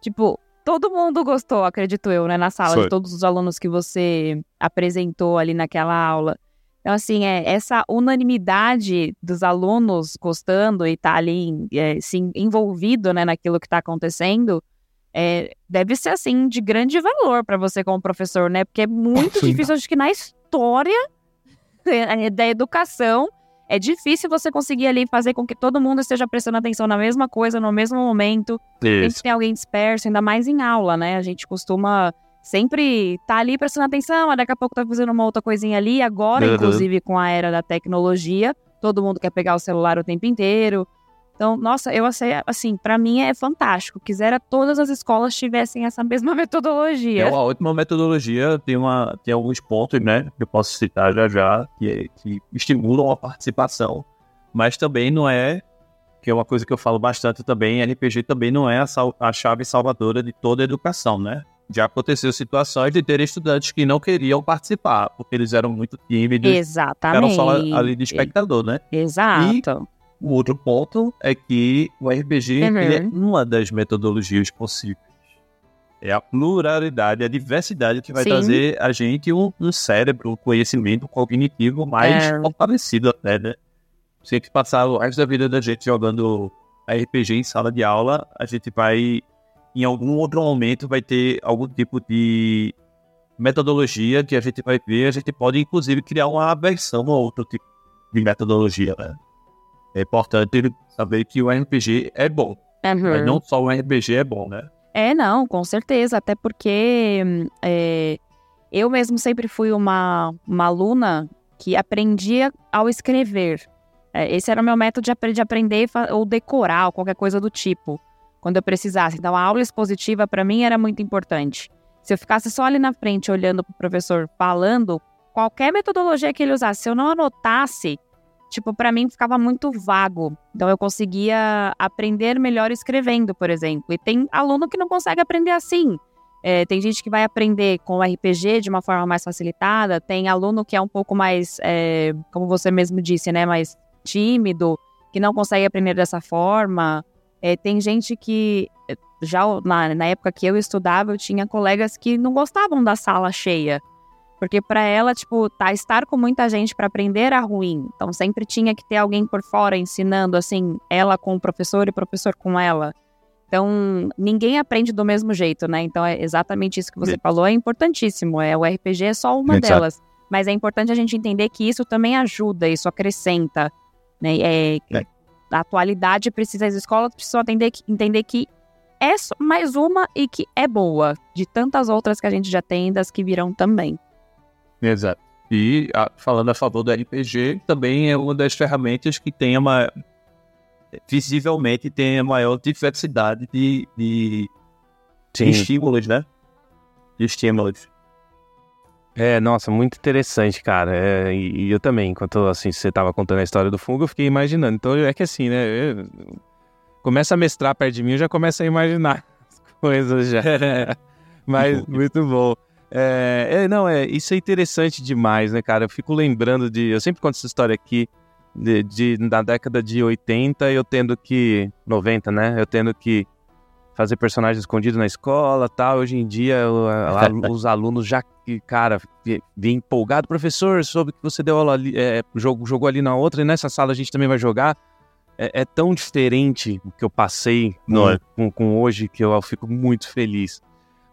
Tipo, todo mundo gostou, acredito eu, né, na sala, Foi. de todos os alunos que você apresentou ali naquela aula. Então, assim, é, essa unanimidade dos alunos gostando e tá ali é, se envolvido né, naquilo que está acontecendo, é, deve ser, assim, de grande valor para você como professor, né? Porque é muito Sim. difícil, acho que na história [laughs] da educação, é difícil você conseguir ali fazer com que todo mundo esteja prestando atenção na mesma coisa, no mesmo momento. Isso. Tem alguém disperso, ainda mais em aula, né? A gente costuma sempre estar tá ali prestando atenção, mas daqui a pouco tá fazendo uma outra coisinha ali. Agora, uhum. inclusive, com a era da tecnologia, todo mundo quer pegar o celular o tempo inteiro. Então, nossa, eu achei, assim, para mim é fantástico. Quisera todas as escolas tivessem essa mesma [laughs] metodologia. É uma ótima metodologia, tem, uma, tem alguns pontos, né, que eu posso citar já já, que, que estimulam a participação, mas também não é, que é uma coisa que eu falo bastante também, RPG também não é a, a chave salvadora de toda a educação, né? Já aconteceu situações de ter estudantes que não queriam participar, porque eles eram muito tímidos. Exatamente. Eram só ali de espectador, né? Exato. O outro ponto é que o RPG uhum. é uma das metodologias possíveis. É a pluralidade, a diversidade que vai Sim. trazer a gente um, um, cérebro, um conhecimento cognitivo mais é. fortalecido até, né? Se a gente passar o resto da vida da gente jogando RPG em sala de aula, a gente vai em algum outro momento vai ter algum tipo de metodologia que a gente vai ver, a gente pode inclusive criar uma aversão a outro tipo de metodologia, né? É importante saber que o RPG é bom, uhum. mas não só o RPG é bom, né? É, não, com certeza, até porque é, Eu mesmo sempre fui uma, uma aluna que aprendia ao escrever. É, esse era o meu método de, de aprender ou decorar, ou qualquer coisa do tipo, quando eu precisasse. Então, a aula expositiva para mim era muito importante. Se eu ficasse só ali na frente olhando para o professor falando, qualquer metodologia que ele usasse, se eu não anotasse, tipo, para mim ficava muito vago. Então eu conseguia aprender melhor escrevendo, por exemplo. E tem aluno que não consegue aprender assim. É, tem gente que vai aprender com o RPG de uma forma mais facilitada, tem aluno que é um pouco mais, é, como você mesmo disse, né, mais tímido, que não consegue aprender dessa forma. É, tem gente que, já na, na época que eu estudava, eu tinha colegas que não gostavam da sala cheia. Porque para ela, tipo, tá, estar com muita gente para aprender era ruim. Então sempre tinha que ter alguém por fora ensinando, assim, ela com o professor e o professor com ela. Então, ninguém aprende do mesmo jeito, né? Então, é exatamente isso que você falou, é importantíssimo. É, o RPG é só uma delas. Mas é importante a gente entender que isso também ajuda, isso acrescenta. Né? É, é. A atualidade precisa, as escolas precisam entender que, entender que é mais uma e que é boa, de tantas outras que a gente já tem, das que virão também. Exato. E a, falando a favor do RPG, também é uma das ferramentas que tem uma, visivelmente tem a maior diversidade de, de, de estímulos, né? De estímulos. É, nossa, muito interessante, cara. É, e, e, eu também, enquanto assim, você estava contando a história do fungo, eu fiquei imaginando. Então é que assim, né? Eu, começa a mestrar perto de mim, eu já começo a imaginar [laughs] as coisas já. [laughs] Mas muito bom. É, é, não, é, isso é interessante demais, né, cara? Eu fico lembrando de. Eu sempre conto essa história aqui de, de, na década de 80, eu tendo que. 90, né? Eu tendo que fazer personagens escondidos na escola tal. Hoje em dia, [laughs] os alunos já, cara, vem empolgado. Professor, soube que você deu aula ali, é, jogou, jogou ali na outra, e nessa sala a gente também vai jogar. É, é tão diferente o que eu passei no, é? com, com, hoje que eu, eu, fico muito feliz.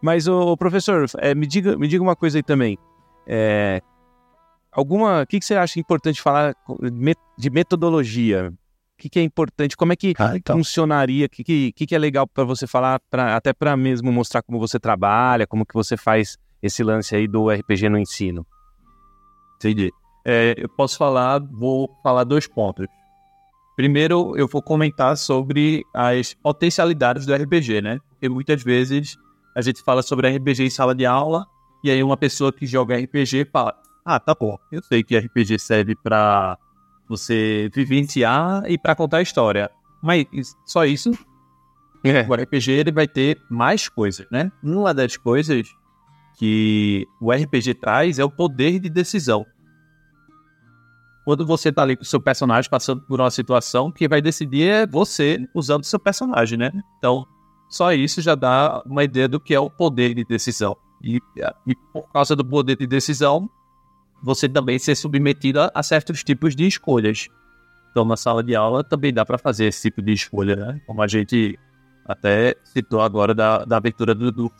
Mas, o professor, é, me, diga, me diga uma coisa aí também. É, alguma. O que, que você acha importante falar de metodologia? O que, que é importante? Como é que ah, então. funcionaria? O que, que, que é legal para você falar, pra, até para mesmo mostrar como você trabalha, como que você faz esse lance aí do RPG no ensino? Entendi. É, eu posso falar, vou falar dois pontos. Primeiro, eu vou comentar sobre as potencialidades do RPG, né? Porque muitas vezes a gente fala sobre RPG em sala de aula, e aí uma pessoa que joga RPG fala: ah, tá bom. Eu sei que RPG serve para você vivenciar e para contar história. Mas só isso? É. O RPG ele vai ter mais coisas, né? Uma das coisas que o RPG traz é o poder de decisão. Quando você tá ali com o seu personagem passando por uma situação, que vai decidir é você usando o seu personagem, né? Então, só isso já dá uma ideia do que é o poder de decisão. E, e por causa do poder de decisão, você também ser submetido a, a certos tipos de escolhas. Então, na sala de aula também dá para fazer esse tipo de escolha, né? Como a gente até citou agora da, da abertura do, do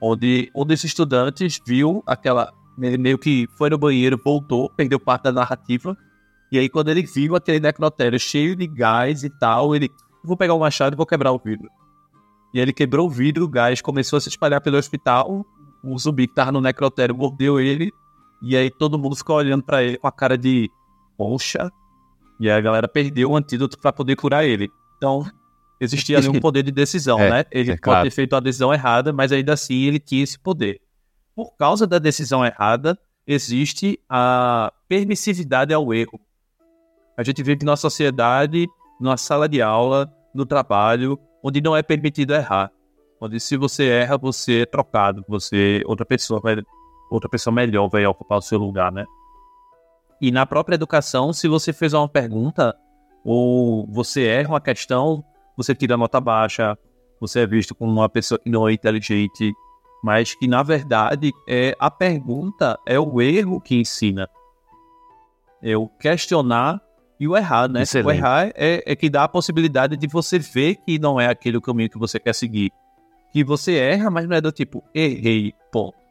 onde um desses estudantes viu aquela. Meio que foi no banheiro, voltou, perdeu parte da narrativa. E aí, quando ele viu aquele necrotério cheio de gás e tal, ele. Vou pegar o machado e vou quebrar o vidro. E ele quebrou o vidro, o gás começou a se espalhar pelo hospital. O zumbi que tava no necrotério mordeu ele e aí todo mundo ficou olhando para ele com a cara de poxa. E aí a galera perdeu o antídoto para poder curar ele. Então, existia ali um [laughs] poder de decisão, é, né? Ele é pode claro. ter feito a decisão errada, mas ainda assim ele tinha esse poder. Por causa da decisão errada, existe a permissividade ao erro. A gente vive numa sociedade, numa sala de aula, no trabalho, onde não é permitido errar. Onde se você erra, você é trocado, você outra pessoa vai outra pessoa melhor vai ocupar o seu lugar, né? E na própria educação, se você fez uma pergunta ou você erra uma questão, você tira nota baixa, você é visto como uma pessoa que não é inteligente, mas que na verdade é a pergunta é o erro que ensina. É o questionar e o errar, né? Excelente. O errar é, é que dá a possibilidade de você ver que não é aquele o caminho que você quer seguir. Que você erra, mas não é do tipo, errei, ponto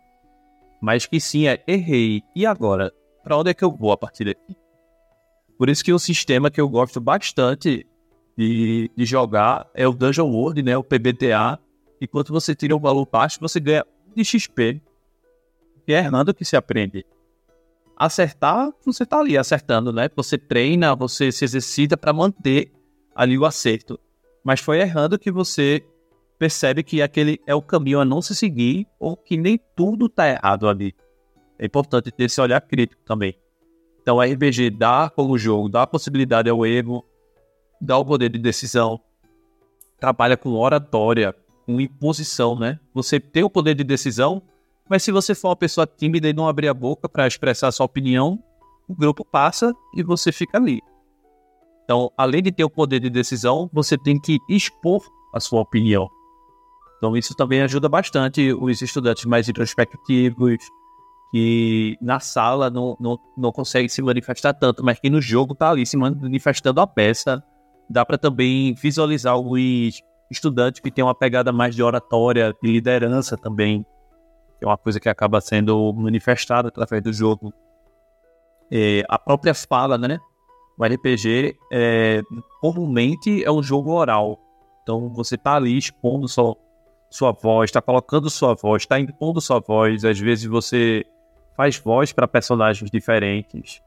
mas que sim é errei. E agora? Para onde é que eu vou a partir daqui? Por isso que um sistema que eu gosto bastante de, de jogar é o Dungeon World, né? O PBTA. Enquanto você tira um valor baixo, você ganha de XP. porque é errando que se aprende. Acertar, você tá ali acertando, né? Você treina, você se exercita para manter ali o acerto. Mas foi errando que você percebe que aquele é o caminho a não se seguir ou que nem tudo tá errado ali. É importante ter esse olhar crítico também. Então, o RPG dá como jogo, dá a possibilidade ao erro, dá o poder de decisão, trabalha com oratória, com imposição, né? Você tem o poder de decisão, mas se você for uma pessoa tímida e não abrir a boca para expressar sua opinião, o grupo passa e você fica ali. Então, além de ter o poder de decisão, você tem que expor a sua opinião. Então, isso também ajuda bastante os estudantes mais introspectivos, que na sala não, não, não consegue se manifestar tanto, mas que no jogo está ali se manifestando a peça. Dá para também visualizar alguns estudantes que têm uma pegada mais de oratória, de liderança também, que é uma coisa que acaba sendo manifestada através do jogo. É, a própria fala, né? O RPG é, comumente é um jogo oral. Então você está ali expondo sua, sua voz, está colocando sua voz, está impondo sua voz. Às vezes você faz voz para personagens diferentes.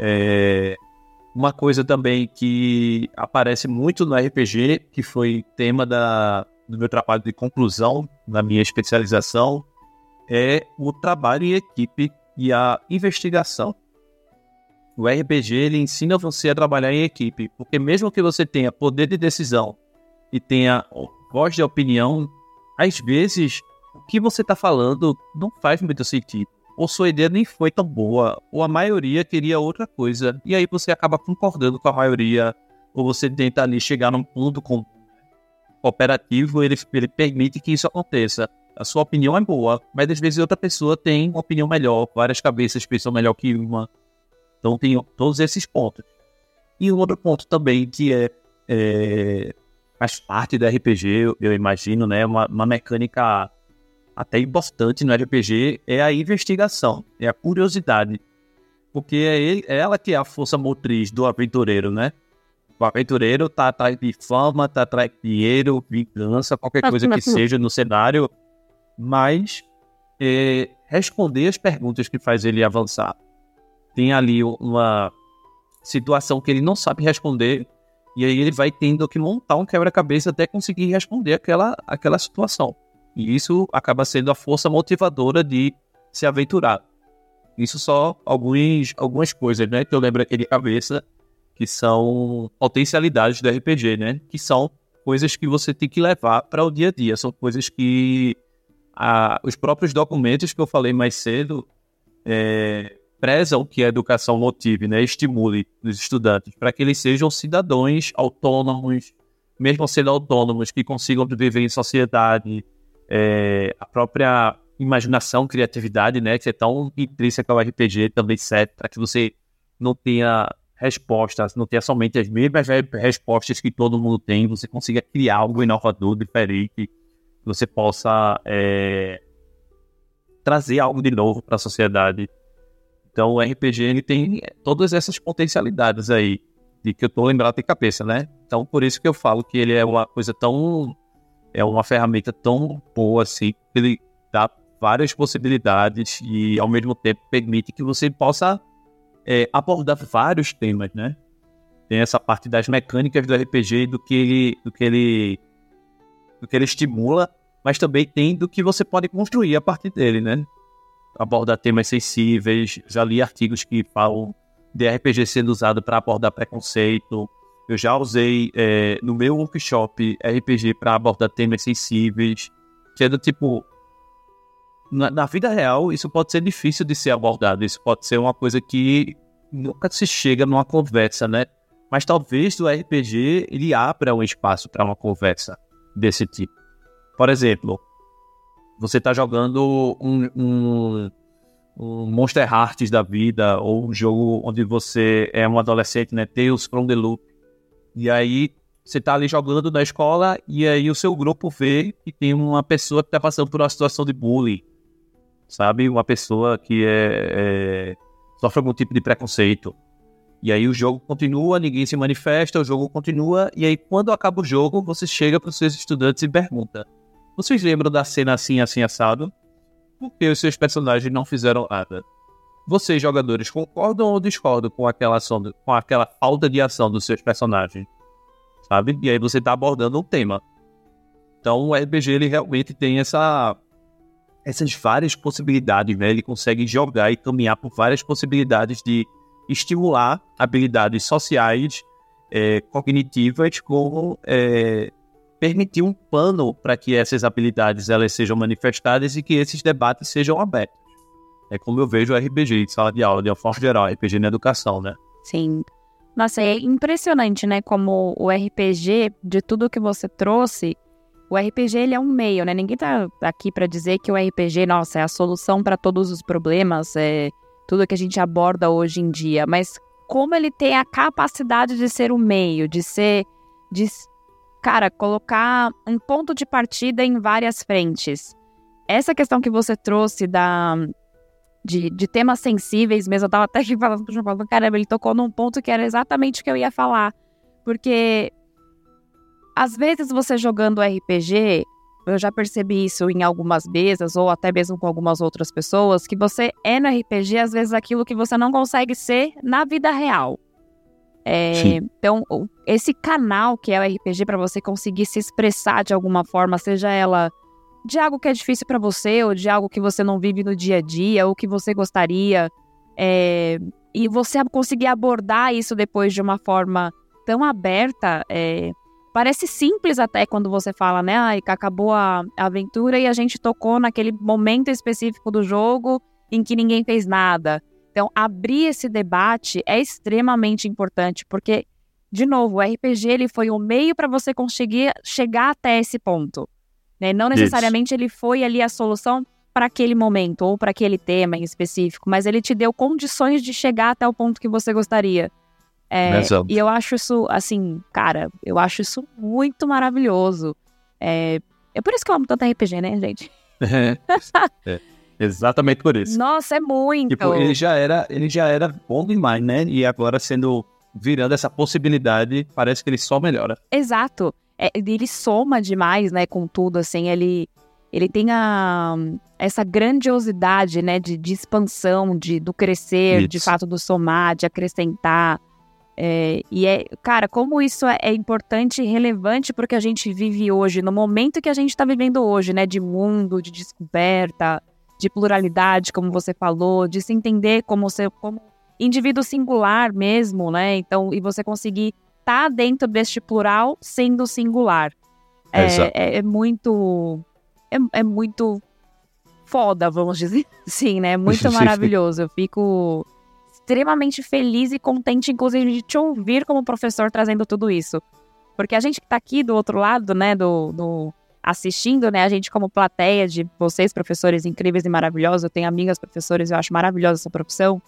É, uma coisa também que aparece muito no RPG, que foi tema da, do meu trabalho de conclusão na minha especialização, é o trabalho em equipe e a investigação. O RPG ele ensina você a trabalhar em equipe, porque mesmo que você tenha poder de decisão e tenha voz de opinião, às vezes o que você está falando não faz muito sentido ou sua ideia nem foi tão boa, ou a maioria queria outra coisa, e aí você acaba concordando com a maioria, ou você tenta ali chegar num ponto com cooperativo, ele, ele permite que isso aconteça. A sua opinião é boa, mas às vezes outra pessoa tem uma opinião melhor, várias cabeças pensam melhor que uma. Então tem todos esses pontos. E um outro ponto também que é, é faz parte da RPG, eu, eu imagino, né? Uma, uma mecânica até importante no RPG é a investigação, é a curiosidade. Porque é, ele, é ela que é a força motriz do aventureiro, né? O aventureiro tá atrás de fama, tá atrás de dinheiro, vingança, qualquer coisa que seja no cenário, mas é, responder as perguntas que faz ele avançar. Tem ali uma situação que ele não sabe responder, e aí ele vai tendo que montar um quebra-cabeça até conseguir responder aquela, aquela situação. E isso acaba sendo a força motivadora de se aventurar. Isso só alguns, algumas coisas, né? Que eu lembro aqui de cabeça, que são potencialidades do RPG, né? Que são coisas que você tem que levar para o dia a dia. São coisas que a, os próprios documentos que eu falei mais cedo é, prezam que a educação motive, né? Estimule os estudantes para que eles sejam cidadãos autônomos, mesmo sendo autônomos, que consigam viver em sociedade, é, a própria imaginação, criatividade, né, que é tão intrínseca ao RPG, também serve para que você não tenha respostas, não tenha somente as mesmas respostas que todo mundo tem, você consiga criar algo inovador, diferente, você possa é, trazer algo de novo para a sociedade. Então o RPG ele tem todas essas potencialidades aí, de que eu estou lembrado de cabeça, né? Então por isso que eu falo que ele é uma coisa tão é uma ferramenta tão boa assim, que ele dá várias possibilidades e ao mesmo tempo permite que você possa é, abordar vários temas, né? Tem essa parte das mecânicas do RPG, do que ele, do que ele, do que ele estimula, mas também tem do que você pode construir a partir dele, né? Abordar temas sensíveis, já li artigos que falam de RPG sendo usado para abordar preconceito, eu já usei é, no meu workshop RPG para abordar temas sensíveis, sendo tipo. Na, na, vida real, isso pode ser difícil de ser abordado. Isso pode ser uma coisa que nunca se chega numa conversa, né? Mas talvez o RPG ele abra um espaço para uma conversa desse tipo. Por exemplo, você está jogando um, um, um, Monster Hearts da vida, ou um jogo onde você é um adolescente, né? Tales from the Loop. E aí você tá ali jogando na escola e aí o seu grupo vê que tem uma pessoa que tá passando por uma situação de bullying, sabe? Uma pessoa que é, é, sofre algum tipo de preconceito. E aí o jogo continua, ninguém se manifesta, o jogo continua, e aí quando acaba o jogo, você chega para os seus estudantes e pergunta: Vocês lembram da cena assim, assim, assado? porque os seus personagens não fizeram nada. Vocês, jogadores, concordam ou discordam com aquela, ação, com aquela falta de ação dos seus personagens? Sabe? E aí você está abordando um tema. Então o RPG ele realmente tem essa essas várias possibilidades, né? Ele consegue jogar e caminhar por várias possibilidades de estimular habilidades sociais, é, cognitivas, como é, permitir um pano para que essas habilidades elas sejam manifestadas e que esses debates sejam abertos. É como eu vejo o RPG em sala de aula, de uma forma geral, RPG na educação, né? Sim. Nossa, é impressionante, né? Como o RPG, de tudo que você trouxe, o RPG ele é um meio, né? Ninguém tá aqui para dizer que o RPG, nossa, é a solução para todos os problemas, é tudo que a gente aborda hoje em dia, mas como ele tem a capacidade de ser um meio, de ser de cara, colocar um ponto de partida em várias frentes. Essa questão que você trouxe da de, de temas sensíveis mesmo, eu tava até aqui falando pro João Paulo, caramba, ele tocou num ponto que era exatamente o que eu ia falar. Porque às vezes você jogando RPG, eu já percebi isso em algumas mesas, ou até mesmo com algumas outras pessoas, que você é no RPG, às vezes, aquilo que você não consegue ser na vida real. É, então, esse canal que é o RPG para você conseguir se expressar de alguma forma, seja ela de algo que é difícil para você, ou de algo que você não vive no dia a dia, ou que você gostaria, é, e você conseguir abordar isso depois de uma forma tão aberta, é, Parece simples até quando você fala, né? Ai, acabou a aventura e a gente tocou naquele momento específico do jogo em que ninguém fez nada. Então, abrir esse debate é extremamente importante, porque, de novo, o RPG ele foi o meio para você conseguir chegar até esse ponto. Né? Não necessariamente ele foi ali a solução para aquele momento ou para aquele tema em específico, mas ele te deu condições de chegar até o ponto que você gostaria. É, e eu acho isso, assim, cara, eu acho isso muito maravilhoso. É, é por isso que eu amo tanto RPG, né, gente? [laughs] É, [laughs] exatamente por isso. Nossa, é muito. Tipo, ele já era, ele já era bom demais, né? E agora sendo virando essa possibilidade, parece que ele só melhora. Exato. É, ele soma demais, né, com tudo, assim, ele ele tem a, essa grandiosidade, né, de, de expansão, de, do crescer, Isso. de fato do somar, de acrescentar. É, e é, cara, como isso é, é, importante e relevante porque a gente vive hoje, no momento que a gente está vivendo hoje, né? De mundo, de descoberta, de pluralidade, como você falou, de se entender como, ser, como indivíduo singular mesmo, né? Então, e você conseguir estar tá dentro deste plural sendo singular. É, é, é muito. É, é, muito foda, vamos dizer [laughs] assim, né? Muito [laughs] maravilhoso. Eu fico extremamente feliz e contente, inclusive, de te ouvir como professor trazendo tudo isso. Porque a gente que tá aqui do outro lado, né, do, do assistindo, né, a gente como plateia de vocês, professores incríveis e maravilhosos, eu tenho amigas professores, eu acho maravilhosa essa profissão,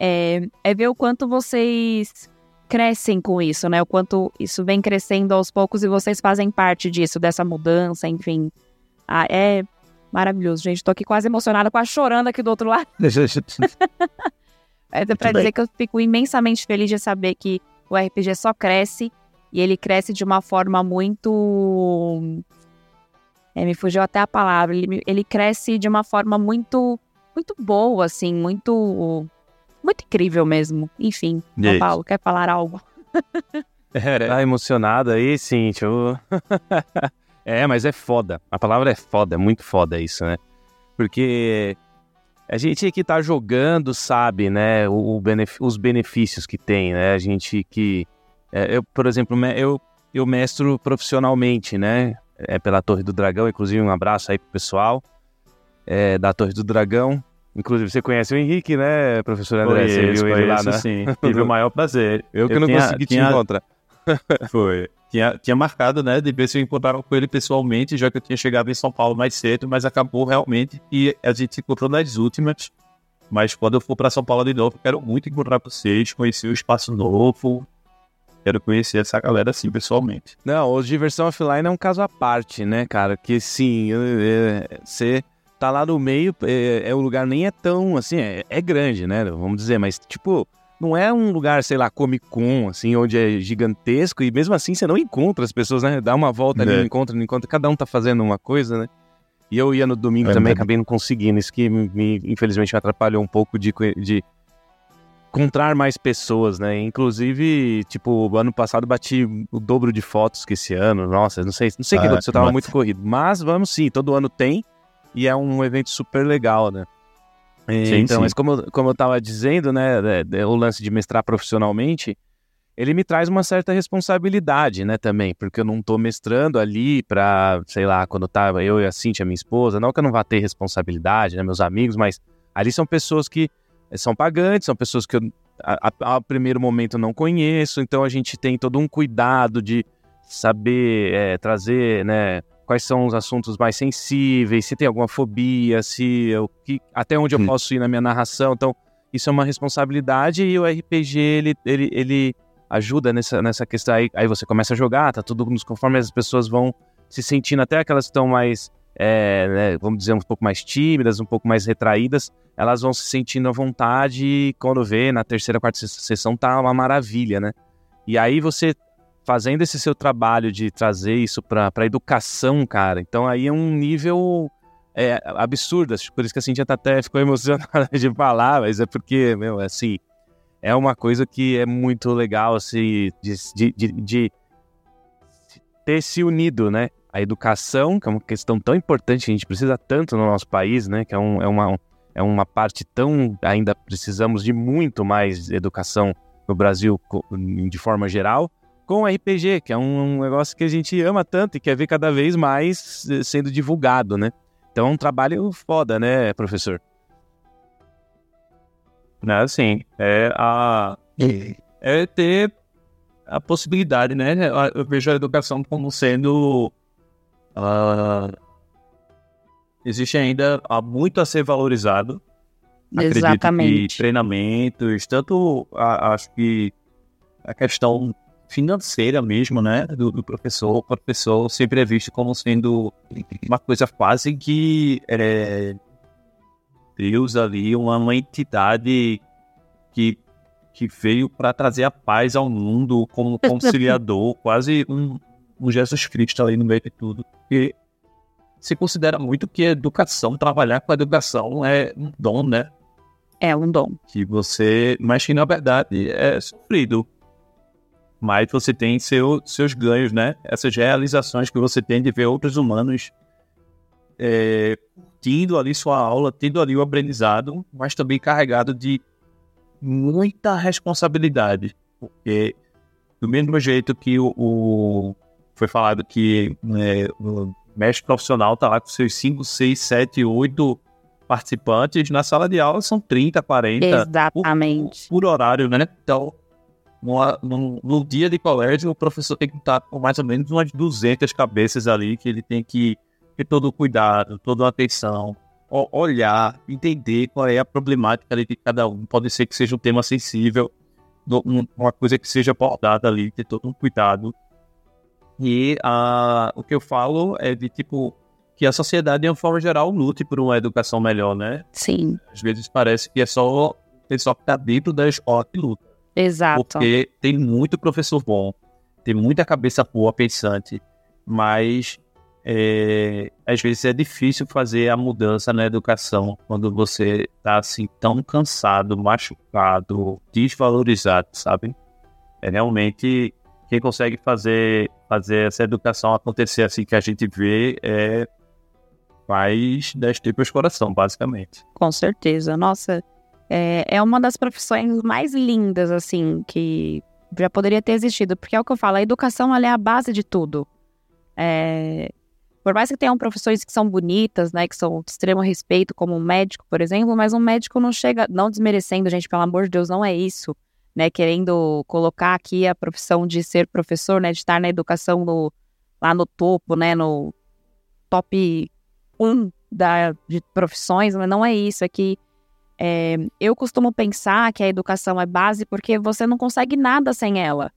é, é ver o quanto vocês crescem com isso, né, o quanto isso vem crescendo aos poucos e vocês fazem parte disso, dessa mudança, enfim. Ah, é maravilhoso, gente. Tô aqui quase emocionada, quase chorando aqui do outro lado. [laughs] É para dizer que eu fico imensamente feliz de saber que o RPG só cresce e ele cresce de uma forma muito. É, me fugiu até a palavra. Ele, ele cresce de uma forma muito, muito boa, assim, muito, muito incrível mesmo. Enfim, João Paulo, quer falar algo? [laughs] tá emocionado aí, Cintia? [laughs] é, mas é foda. A palavra é foda, é muito foda isso, né? Porque a gente que tá jogando sabe, né, o, o benef os benefícios que tem, né? A gente que. É, eu, por exemplo, eu, eu mestro profissionalmente, né? É pela Torre do Dragão, inclusive um abraço aí pro pessoal é, da Torre do Dragão. Inclusive, você conhece o Henrique, né, professor André? Conheço, você viu ele lá, né? Sim, tive o maior prazer. [laughs] Eu que eu não tinha, consegui tinha... te encontrar. [laughs] Foi. Tinha, tinha marcado, né, de ver se eu encontrava com ele pessoalmente, já que eu tinha chegado em São Paulo mais cedo, mas acabou realmente e a gente se encontrou nas últimas. Mas quando eu for para São Paulo de novo, quero muito encontrar vocês, conhecer o espaço novo. Quero conhecer essa galera assim pessoalmente. Não, o Diversão Offline é um caso à parte, né, cara? Que sim, você tá lá no meio, é, é, o lugar nem é tão assim, é, é grande, né? Vamos dizer, mas tipo, não é um lugar, sei lá, Comic Con, assim, onde é gigantesco e mesmo assim você não encontra as pessoas, né? Dá uma volta ali, é. não encontra, não encontra, cada um tá fazendo uma coisa, né? E eu ia no domingo É também, acabei não conseguindo. Isso que me, infelizmente me atrapalhou um pouco de, de encontrar mais pessoas, né? Inclusive, tipo, ano passado bati o dobro de fotos que esse ano. Nossa, não sei, não sei o que Ah, aconteceu, eu tava muito corrido. Mas vamos sim, todo ano tem. E é um evento super legal, né? É, Sim, então, sim. mas como, eu- como eu tava dizendo, né, é, é, o lance de mestrar profissionalmente, ele me traz uma certa responsabilidade, né, também, porque eu não tô mestrando ali pra, sei lá, quando tava eu e a Cintia, minha esposa, não que eu não vá ter responsabilidade, né, meus amigos, mas ali são pessoas que são pagantes, são pessoas que eu, a, a- ao primeiro momento, não conheço, então a gente tem todo um cuidado de saber eh, trazer, né, quais são os assuntos mais sensíveis, se tem alguma fobia, se eu, que, até onde eu posso ir na minha narração, então isso é uma responsabilidade e o RPG, ele, ele, ele ajuda nessa, nessa questão. Aí, aí você começa a jogar, tá tudo nos- conforme as pessoas vão se sentindo, até aquelas que estão mais, é, né, vamos dizer, um pouco mais tímidas, um pouco mais retraídas, elas vão se sentindo à vontade e quando vê, na terceira, quarta se- sessão, tá uma maravilha, né? E aí você fazendo esse seu trabalho de trazer isso pra educação, cara, então aí é um nível é, absurdo, por isso que a Cintia tá até [laughs] ficou emocionada de falar, mas é porque, meu, assim, é uma coisa que é muito legal, assim, de, de, de, de ter se unido, né? A educação, que é uma questão tão importante, que a gente precisa tanto no nosso país, né? Que é, um, é, uma, é uma parte tão. Ainda precisamos de muito mais educação no Brasil de forma geral, com o RPG, que é um, um negócio que a gente ama tanto e quer ver cada vez mais eh, sendo divulgado, né? Então é um trabalho foda, né, professor? né, assim, é a é ter a possibilidade, né? Eu vejo a educação como sendo ah, existe ainda há muito a ser valorizado. Acredito que treinamentos, tanto a- acho que a questão financeira mesmo, né, do, do professor, o professor sempre é visto como sendo uma coisa quase que é, Deus ali, uma, uma entidade que, que veio para trazer a paz ao mundo como [laughs] conciliador, quase um, um Jesus Cristo ali no meio de tudo. E se considera muito que educação, trabalhar com a educação é um dom, né? É um dom. que você, mas que na verdade é sofrido. Mas você tem seu, seus ganhos, né? Essas realizações que você tem de ver outros humanos é, tendo ali sua aula, tendo ali o aprendizado, mas também carregado de muita responsabilidade. Porque do mesmo jeito que o, o- foi falado que né, o mestre profissional tá lá com seus 5, 6, 7, 8 participantes, na sala de aula são 30, 40 Exatamente. por horário, né? Então, no, dia de colégio, o professor tem que estar com mais ou menos umas 200 cabeças ali, que ele tem que ter todo o cuidado, toda a atenção, olhar, entender qual é a problemática ali de cada um. Pode ser que seja um tema sensível, um- uma coisa que seja abordada ali, ter todo um cuidado. E ah, o que eu falo é de tipo que a sociedade, de uma forma geral, lute por uma educação melhor, né? Sim, Às vezes parece que é só o pessoal que tá dentro da escola que luta. exato. Porque tem muito professor bom, tem muita cabeça boa pensante, mas é, às vezes é difícil fazer a mudança na educação quando você tá assim tão cansado, machucado, desvalorizado, sabe? É realmente quem consegue fazer fazer essa educação acontecer assim que a gente vê é faz das tripas coração, basicamente. Com certeza. Nossa, é, é uma das profissões mais lindas, assim, que já poderia ter existido. Porque é o que eu falo, a educação ela é a base de tudo. É, por mais que tenham profissões que são bonitas, né, que são de extremo respeito, como um médico, por exemplo, mas um médico não chega, não desmerecendo, gente, pelo amor de Deus, não é isso, né, querendo colocar aqui a profissão de ser professor, né, de estar na educação no, lá no topo, né, no top 1 da, de profissões, mas não é isso, é que é, eu costumo pensar que a educação é base porque você não consegue nada sem ela.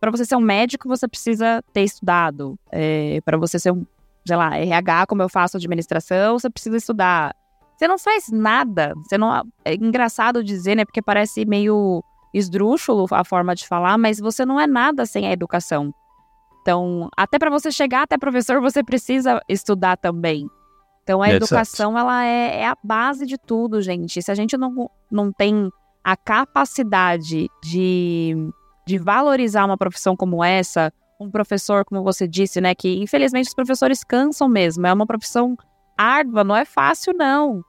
Para você ser um médico, você precisa ter estudado. É, para você ser um, sei lá, RH, como eu faço administração, você precisa estudar. Você não faz nada. Você não é engraçado dizer, né? Porque parece meio esdrúxulo a forma de falar, mas você não é nada sem a educação. Então, até para você chegar até professor, você precisa estudar também. Então a educação ela é, é, a base de tudo, gente. Se a gente não, não tem a capacidade de, de valorizar uma profissão como essa, um professor, como você disse, né? Que infelizmente os professores cansam mesmo. É uma profissão árdua, não é fácil, não.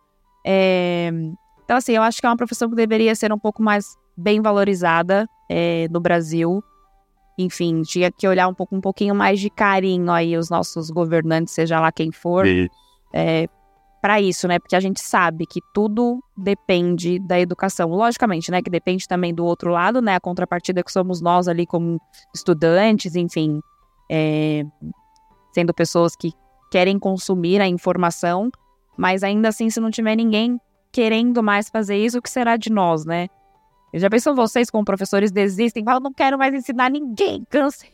É... Então, assim, eu acho que é uma profissão que deveria ser um pouco mais bem valorizada é, no Brasil. Enfim, tinha que olhar um, pouco, um pouquinho mais de carinho aí os nossos governantes, seja lá quem for, é, para isso, né? Porque a gente sabe que tudo depende da educação. Logicamente, né? Que depende também do outro lado, né? A contrapartida que somos nós ali como estudantes, enfim, é, sendo pessoas que querem consumir a informação, mas ainda assim, se não tiver ninguém querendo mais fazer isso, o que será de nós, né? Eu já pensou vocês como professores desistem, falam, não quero mais ensinar ninguém, cansei.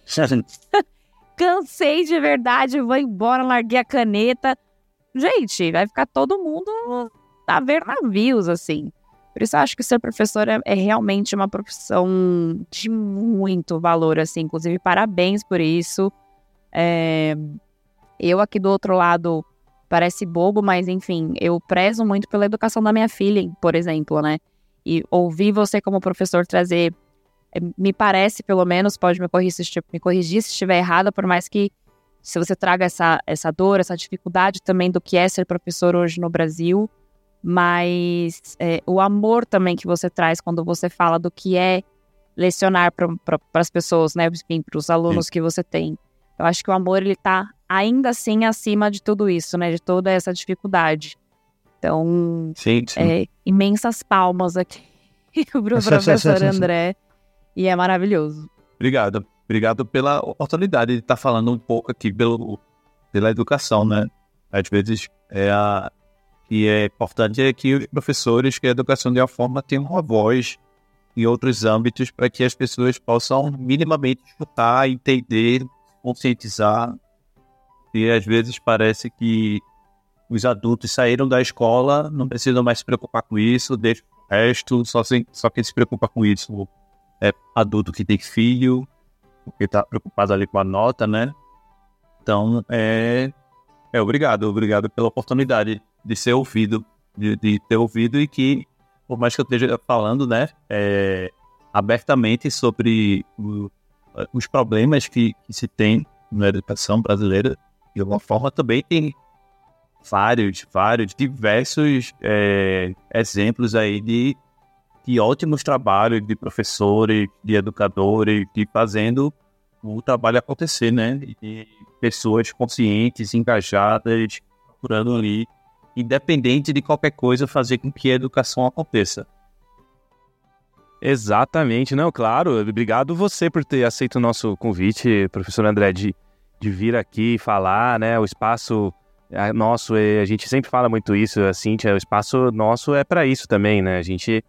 [laughs] cansei de verdade, vou embora, larguei a caneta. Gente, vai ficar todo mundo a ver navios, assim. Por isso eu acho que ser professor é, é, realmente uma profissão de muito valor, assim. Inclusive, parabéns por isso. É... Eu aqui do outro lado parece bobo, mas enfim, eu prezo muito pela educação da minha filha, por exemplo, né? E ouvir você como professor trazer, é, me parece, pelo menos, pode me corrigir, se, me corrigir se estiver errada, por mais que se você traga essa, essa dor, essa dificuldade também do que é ser professor hoje no Brasil, mas é, o amor também que você traz quando você fala do que é lecionar para as pessoas, né, para os alunos Sim. que você tem. Eu acho que o amor ele está ainda assim acima de tudo isso, né, de toda essa dificuldade. Então, sim, sim. É, imensas palmas aqui [laughs] para o professor André. E é maravilhoso. Obrigado. Obrigado pela oportunidade de estar falando um pouco aqui pelo, pela educação, né? Às vezes, é a, que é importante é que os professores, que a educação de uma forma tenham uma voz em outros âmbitos para que as pessoas possam minimamente escutar, entender, conscientizar. E às vezes parece que os adultos saíram da escola, não precisam mais se preocupar com isso, deixa o resto, só, sem, só quem se preocupa com isso é adulto que tem filho, porque está preocupado ali com a nota, né? Então, é, é obrigado, obrigado pela oportunidade de ser ouvido, de, de ter ouvido e que, por mais que eu esteja falando, né, é, abertamente sobre o, os problemas que, que se tem na educação brasileira, de alguma forma também tem vários, vários, diversos é, exemplos aí de, de ótimos trabalhos de professores, de educadores, de fazendo o trabalho acontecer, né? De pessoas conscientes, engajadas, procurando ali, independente de qualquer coisa, fazer com que a educação aconteça. Exatamente, não, claro. Obrigado você por ter aceito o nosso convite, professor André, de, de vir aqui falar, né? O espaço nosso, é, a gente sempre fala muito isso, a Cintia, o espaço nosso é para isso também, né? A gente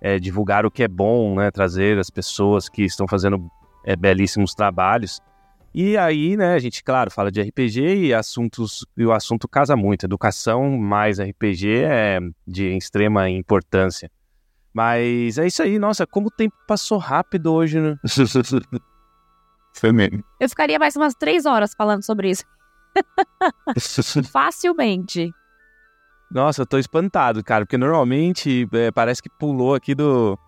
é, divulgar o que é bom, né? Trazer as pessoas que estão fazendo é, belíssimos trabalhos. E aí, né, a gente, claro, fala de RPG e assuntos, e o assunto casa muito. Educação mais RPG é de extrema importância. Mas é isso aí, nossa, como o tempo passou rápido hoje, né? [laughs] Foi mesmo. Eu ficaria mais umas três horas falando sobre isso. [laughs] Facilmente. Nossa, eu tô espantado, cara, porque normalmente é, parece que pulou aqui do.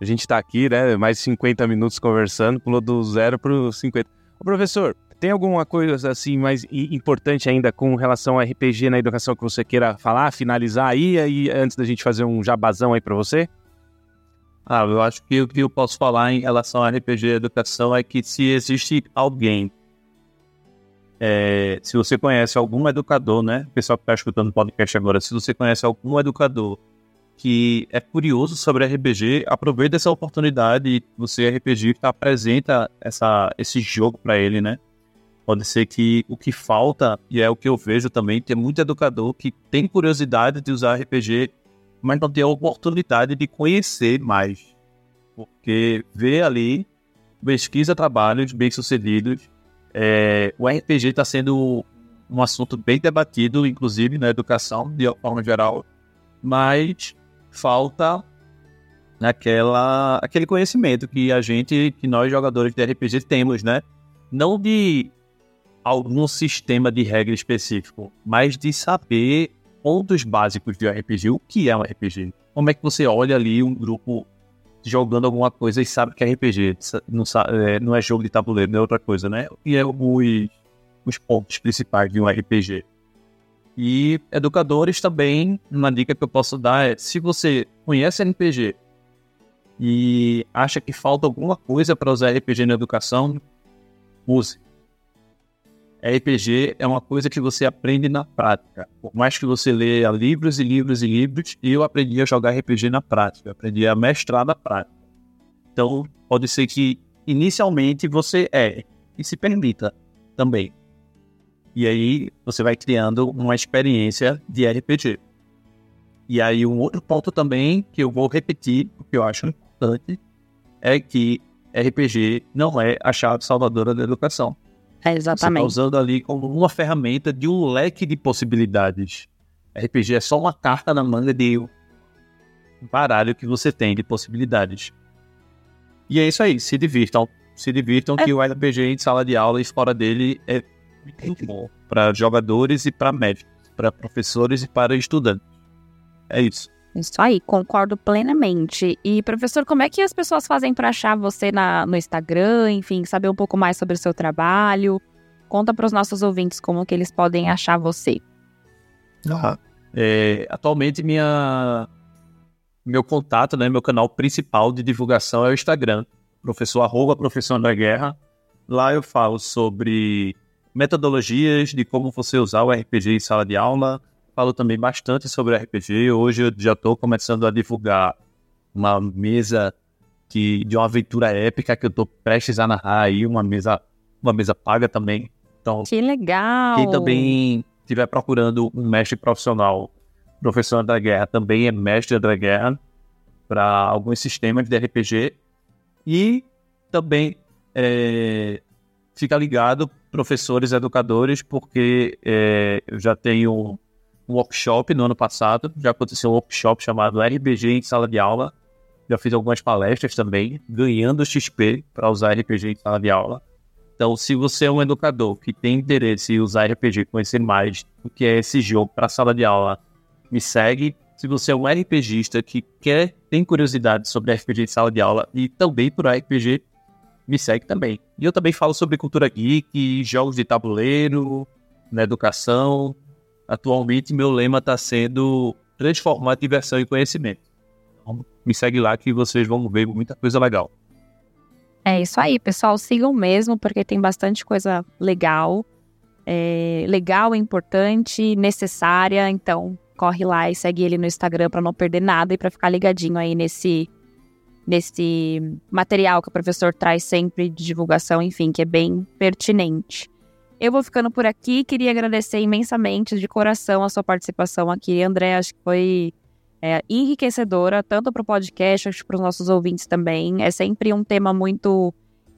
A gente tá aqui, né? Mais de 50 minutos conversando, pulou do zero pro 50. Ô, professor, tem alguma coisa assim mais importante ainda com relação ao RPG na educação que você queira falar, finalizar aí, aí antes da gente fazer um jabazão aí para você? Ah, eu acho que o que eu posso falar em relação ao RPG e educação é que se existe alguém é, se você conhece algum educador, né? Pessoal que está escutando o podcast agora, se você conhece algum educador que é curioso sobre RPG, aproveita essa oportunidade. Você, RPG, que apresenta essa, esse jogo para ele, né? Pode ser que o que falta, e é o que eu vejo também, tem muito educador que tem curiosidade de usar RPG, mas não tem a oportunidade de conhecer mais. Porque vê ali, pesquisa trabalhos bem-sucedidos, é, o RPG está sendo um assunto bem debatido, inclusive na educação, de forma geral, mas falta aquela, aquele conhecimento que a gente, que nós jogadores de RPG temos, né? Não de algum sistema de regra específico, mas de saber pontos básicos de RPG, o que é um RPG. Como é que você olha ali um grupo jogando alguma coisa e sabe que é RPG, não, é, não é jogo de tabuleiro, não é outra coisa, né? E é os, os pontos principais de um RPG. E educadores também, uma dica que eu posso dar é: se você conhece RPG e acha que falta alguma coisa para usar RPG na educação, use. RPG é uma coisa que você aprende na prática. Por mais que você leia livros e livros e livros, eu aprendi a jogar RPG na prática, eu aprendi a mestrar na prática. Então, pode ser que inicialmente você é e se permita também. E aí você vai criando uma experiência de RPG. E aí um outro ponto também que eu vou repetir, porque eu acho importante, é que RPG não é a chave salvadora da educação. É exatamente. Você está usando ali como uma ferramenta de um leque de possibilidades. RPG é só uma carta na manga de um baralho que você tem de possibilidades. E é isso aí, se divirtam. Se divirtam é. que o RPG em sala de aula e fora dele é muito bom para jogadores e para médicos, para professores e para estudantes. É isso. Isso aí, concordo plenamente. E, professor, como é que as pessoas fazem para achar você na, no Instagram, enfim, saber um pouco mais sobre o seu trabalho? Conta para os nossos ouvintes como que eles podem achar você. Ah, é, atualmente, minha, meu contato, né, meu canal principal de divulgação é o Instagram, professor arroba professor da guerra. Lá eu falo sobre metodologias de como você usar o RPG em sala de aula. Falo também bastante sobre RPG. Hoje eu já estou começando a divulgar uma mesa que, de uma aventura épica que eu estou prestes a narrar aí, uma mesa, uma mesa paga também. Então, que legal! Quem também estiver procurando um mestre profissional, professor da guerra, também é mestre da guerra para alguns sistemas de RPG. E também é, fica ligado professores educadores, porque é, eu já tenho um workshop no ano passado, já aconteceu um workshop chamado RPG em sala de aula, já fiz algumas palestras também, ganhando XP para usar RPG em sala de aula. Então, se você é um educador que tem interesse em usar RPG, conhecer mais o que é esse jogo para sala de aula, me segue. Se você é um RPGista que quer, tem curiosidade sobre RPG em sala de aula e também por RPG, me segue também. E eu também falo sobre cultura geek, jogos de tabuleiro, na educação. Atualmente, meu lema está sendo transformar diversão em conhecimento. Então, me segue lá que vocês vão ver muita coisa legal. É isso aí, pessoal. Sigam mesmo, porque tem bastante coisa legal. É, legal, importante, necessária. Então, corre lá e segue ele no Instagram para não perder nada e para ficar ligadinho aí nesse nesse material que o professor traz sempre de divulgação, enfim, que é bem pertinente. Eu vou ficando por aqui, queria agradecer imensamente de coração a sua participação aqui, André, acho que foi é, enriquecedora, tanto para o podcast, acho que para os nossos ouvintes também. É sempre um tema muito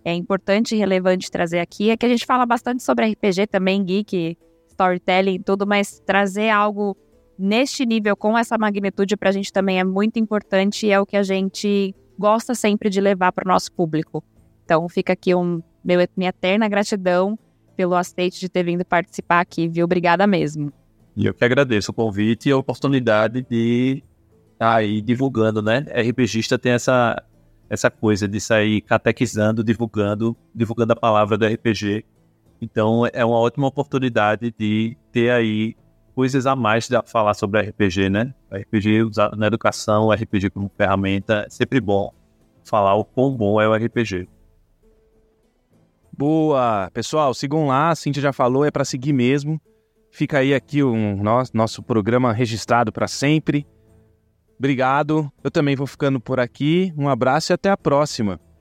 é, importante e relevante trazer aqui. É que a gente fala bastante sobre RPG também, geek, storytelling e tudo, mas trazer algo neste nível, com essa magnitude, para a gente também é muito importante e é o que a gente gosta sempre de levar para o nosso público. Então fica aqui um, meu, minha eterna gratidão pelo aceite de ter vindo participar aqui, viu? Obrigada mesmo. E eu que agradeço o convite e a oportunidade de estar aí divulgando, né? RPGista tem essa, essa coisa de sair catequizando, divulgando, divulgando a palavra do RPG. Então é uma ótima oportunidade de ter aí coisas a mais de falar sobre RPG, né? RPG usado na educação, RPG como ferramenta, é sempre bom falar o quão bom é o RPG. Boa! Pessoal, sigam lá, a Cintia já falou, é para seguir mesmo. Fica aí aqui o um, nosso, nosso programa registrado para sempre. Obrigado. Eu também vou ficando por aqui. Um abraço e até a próxima.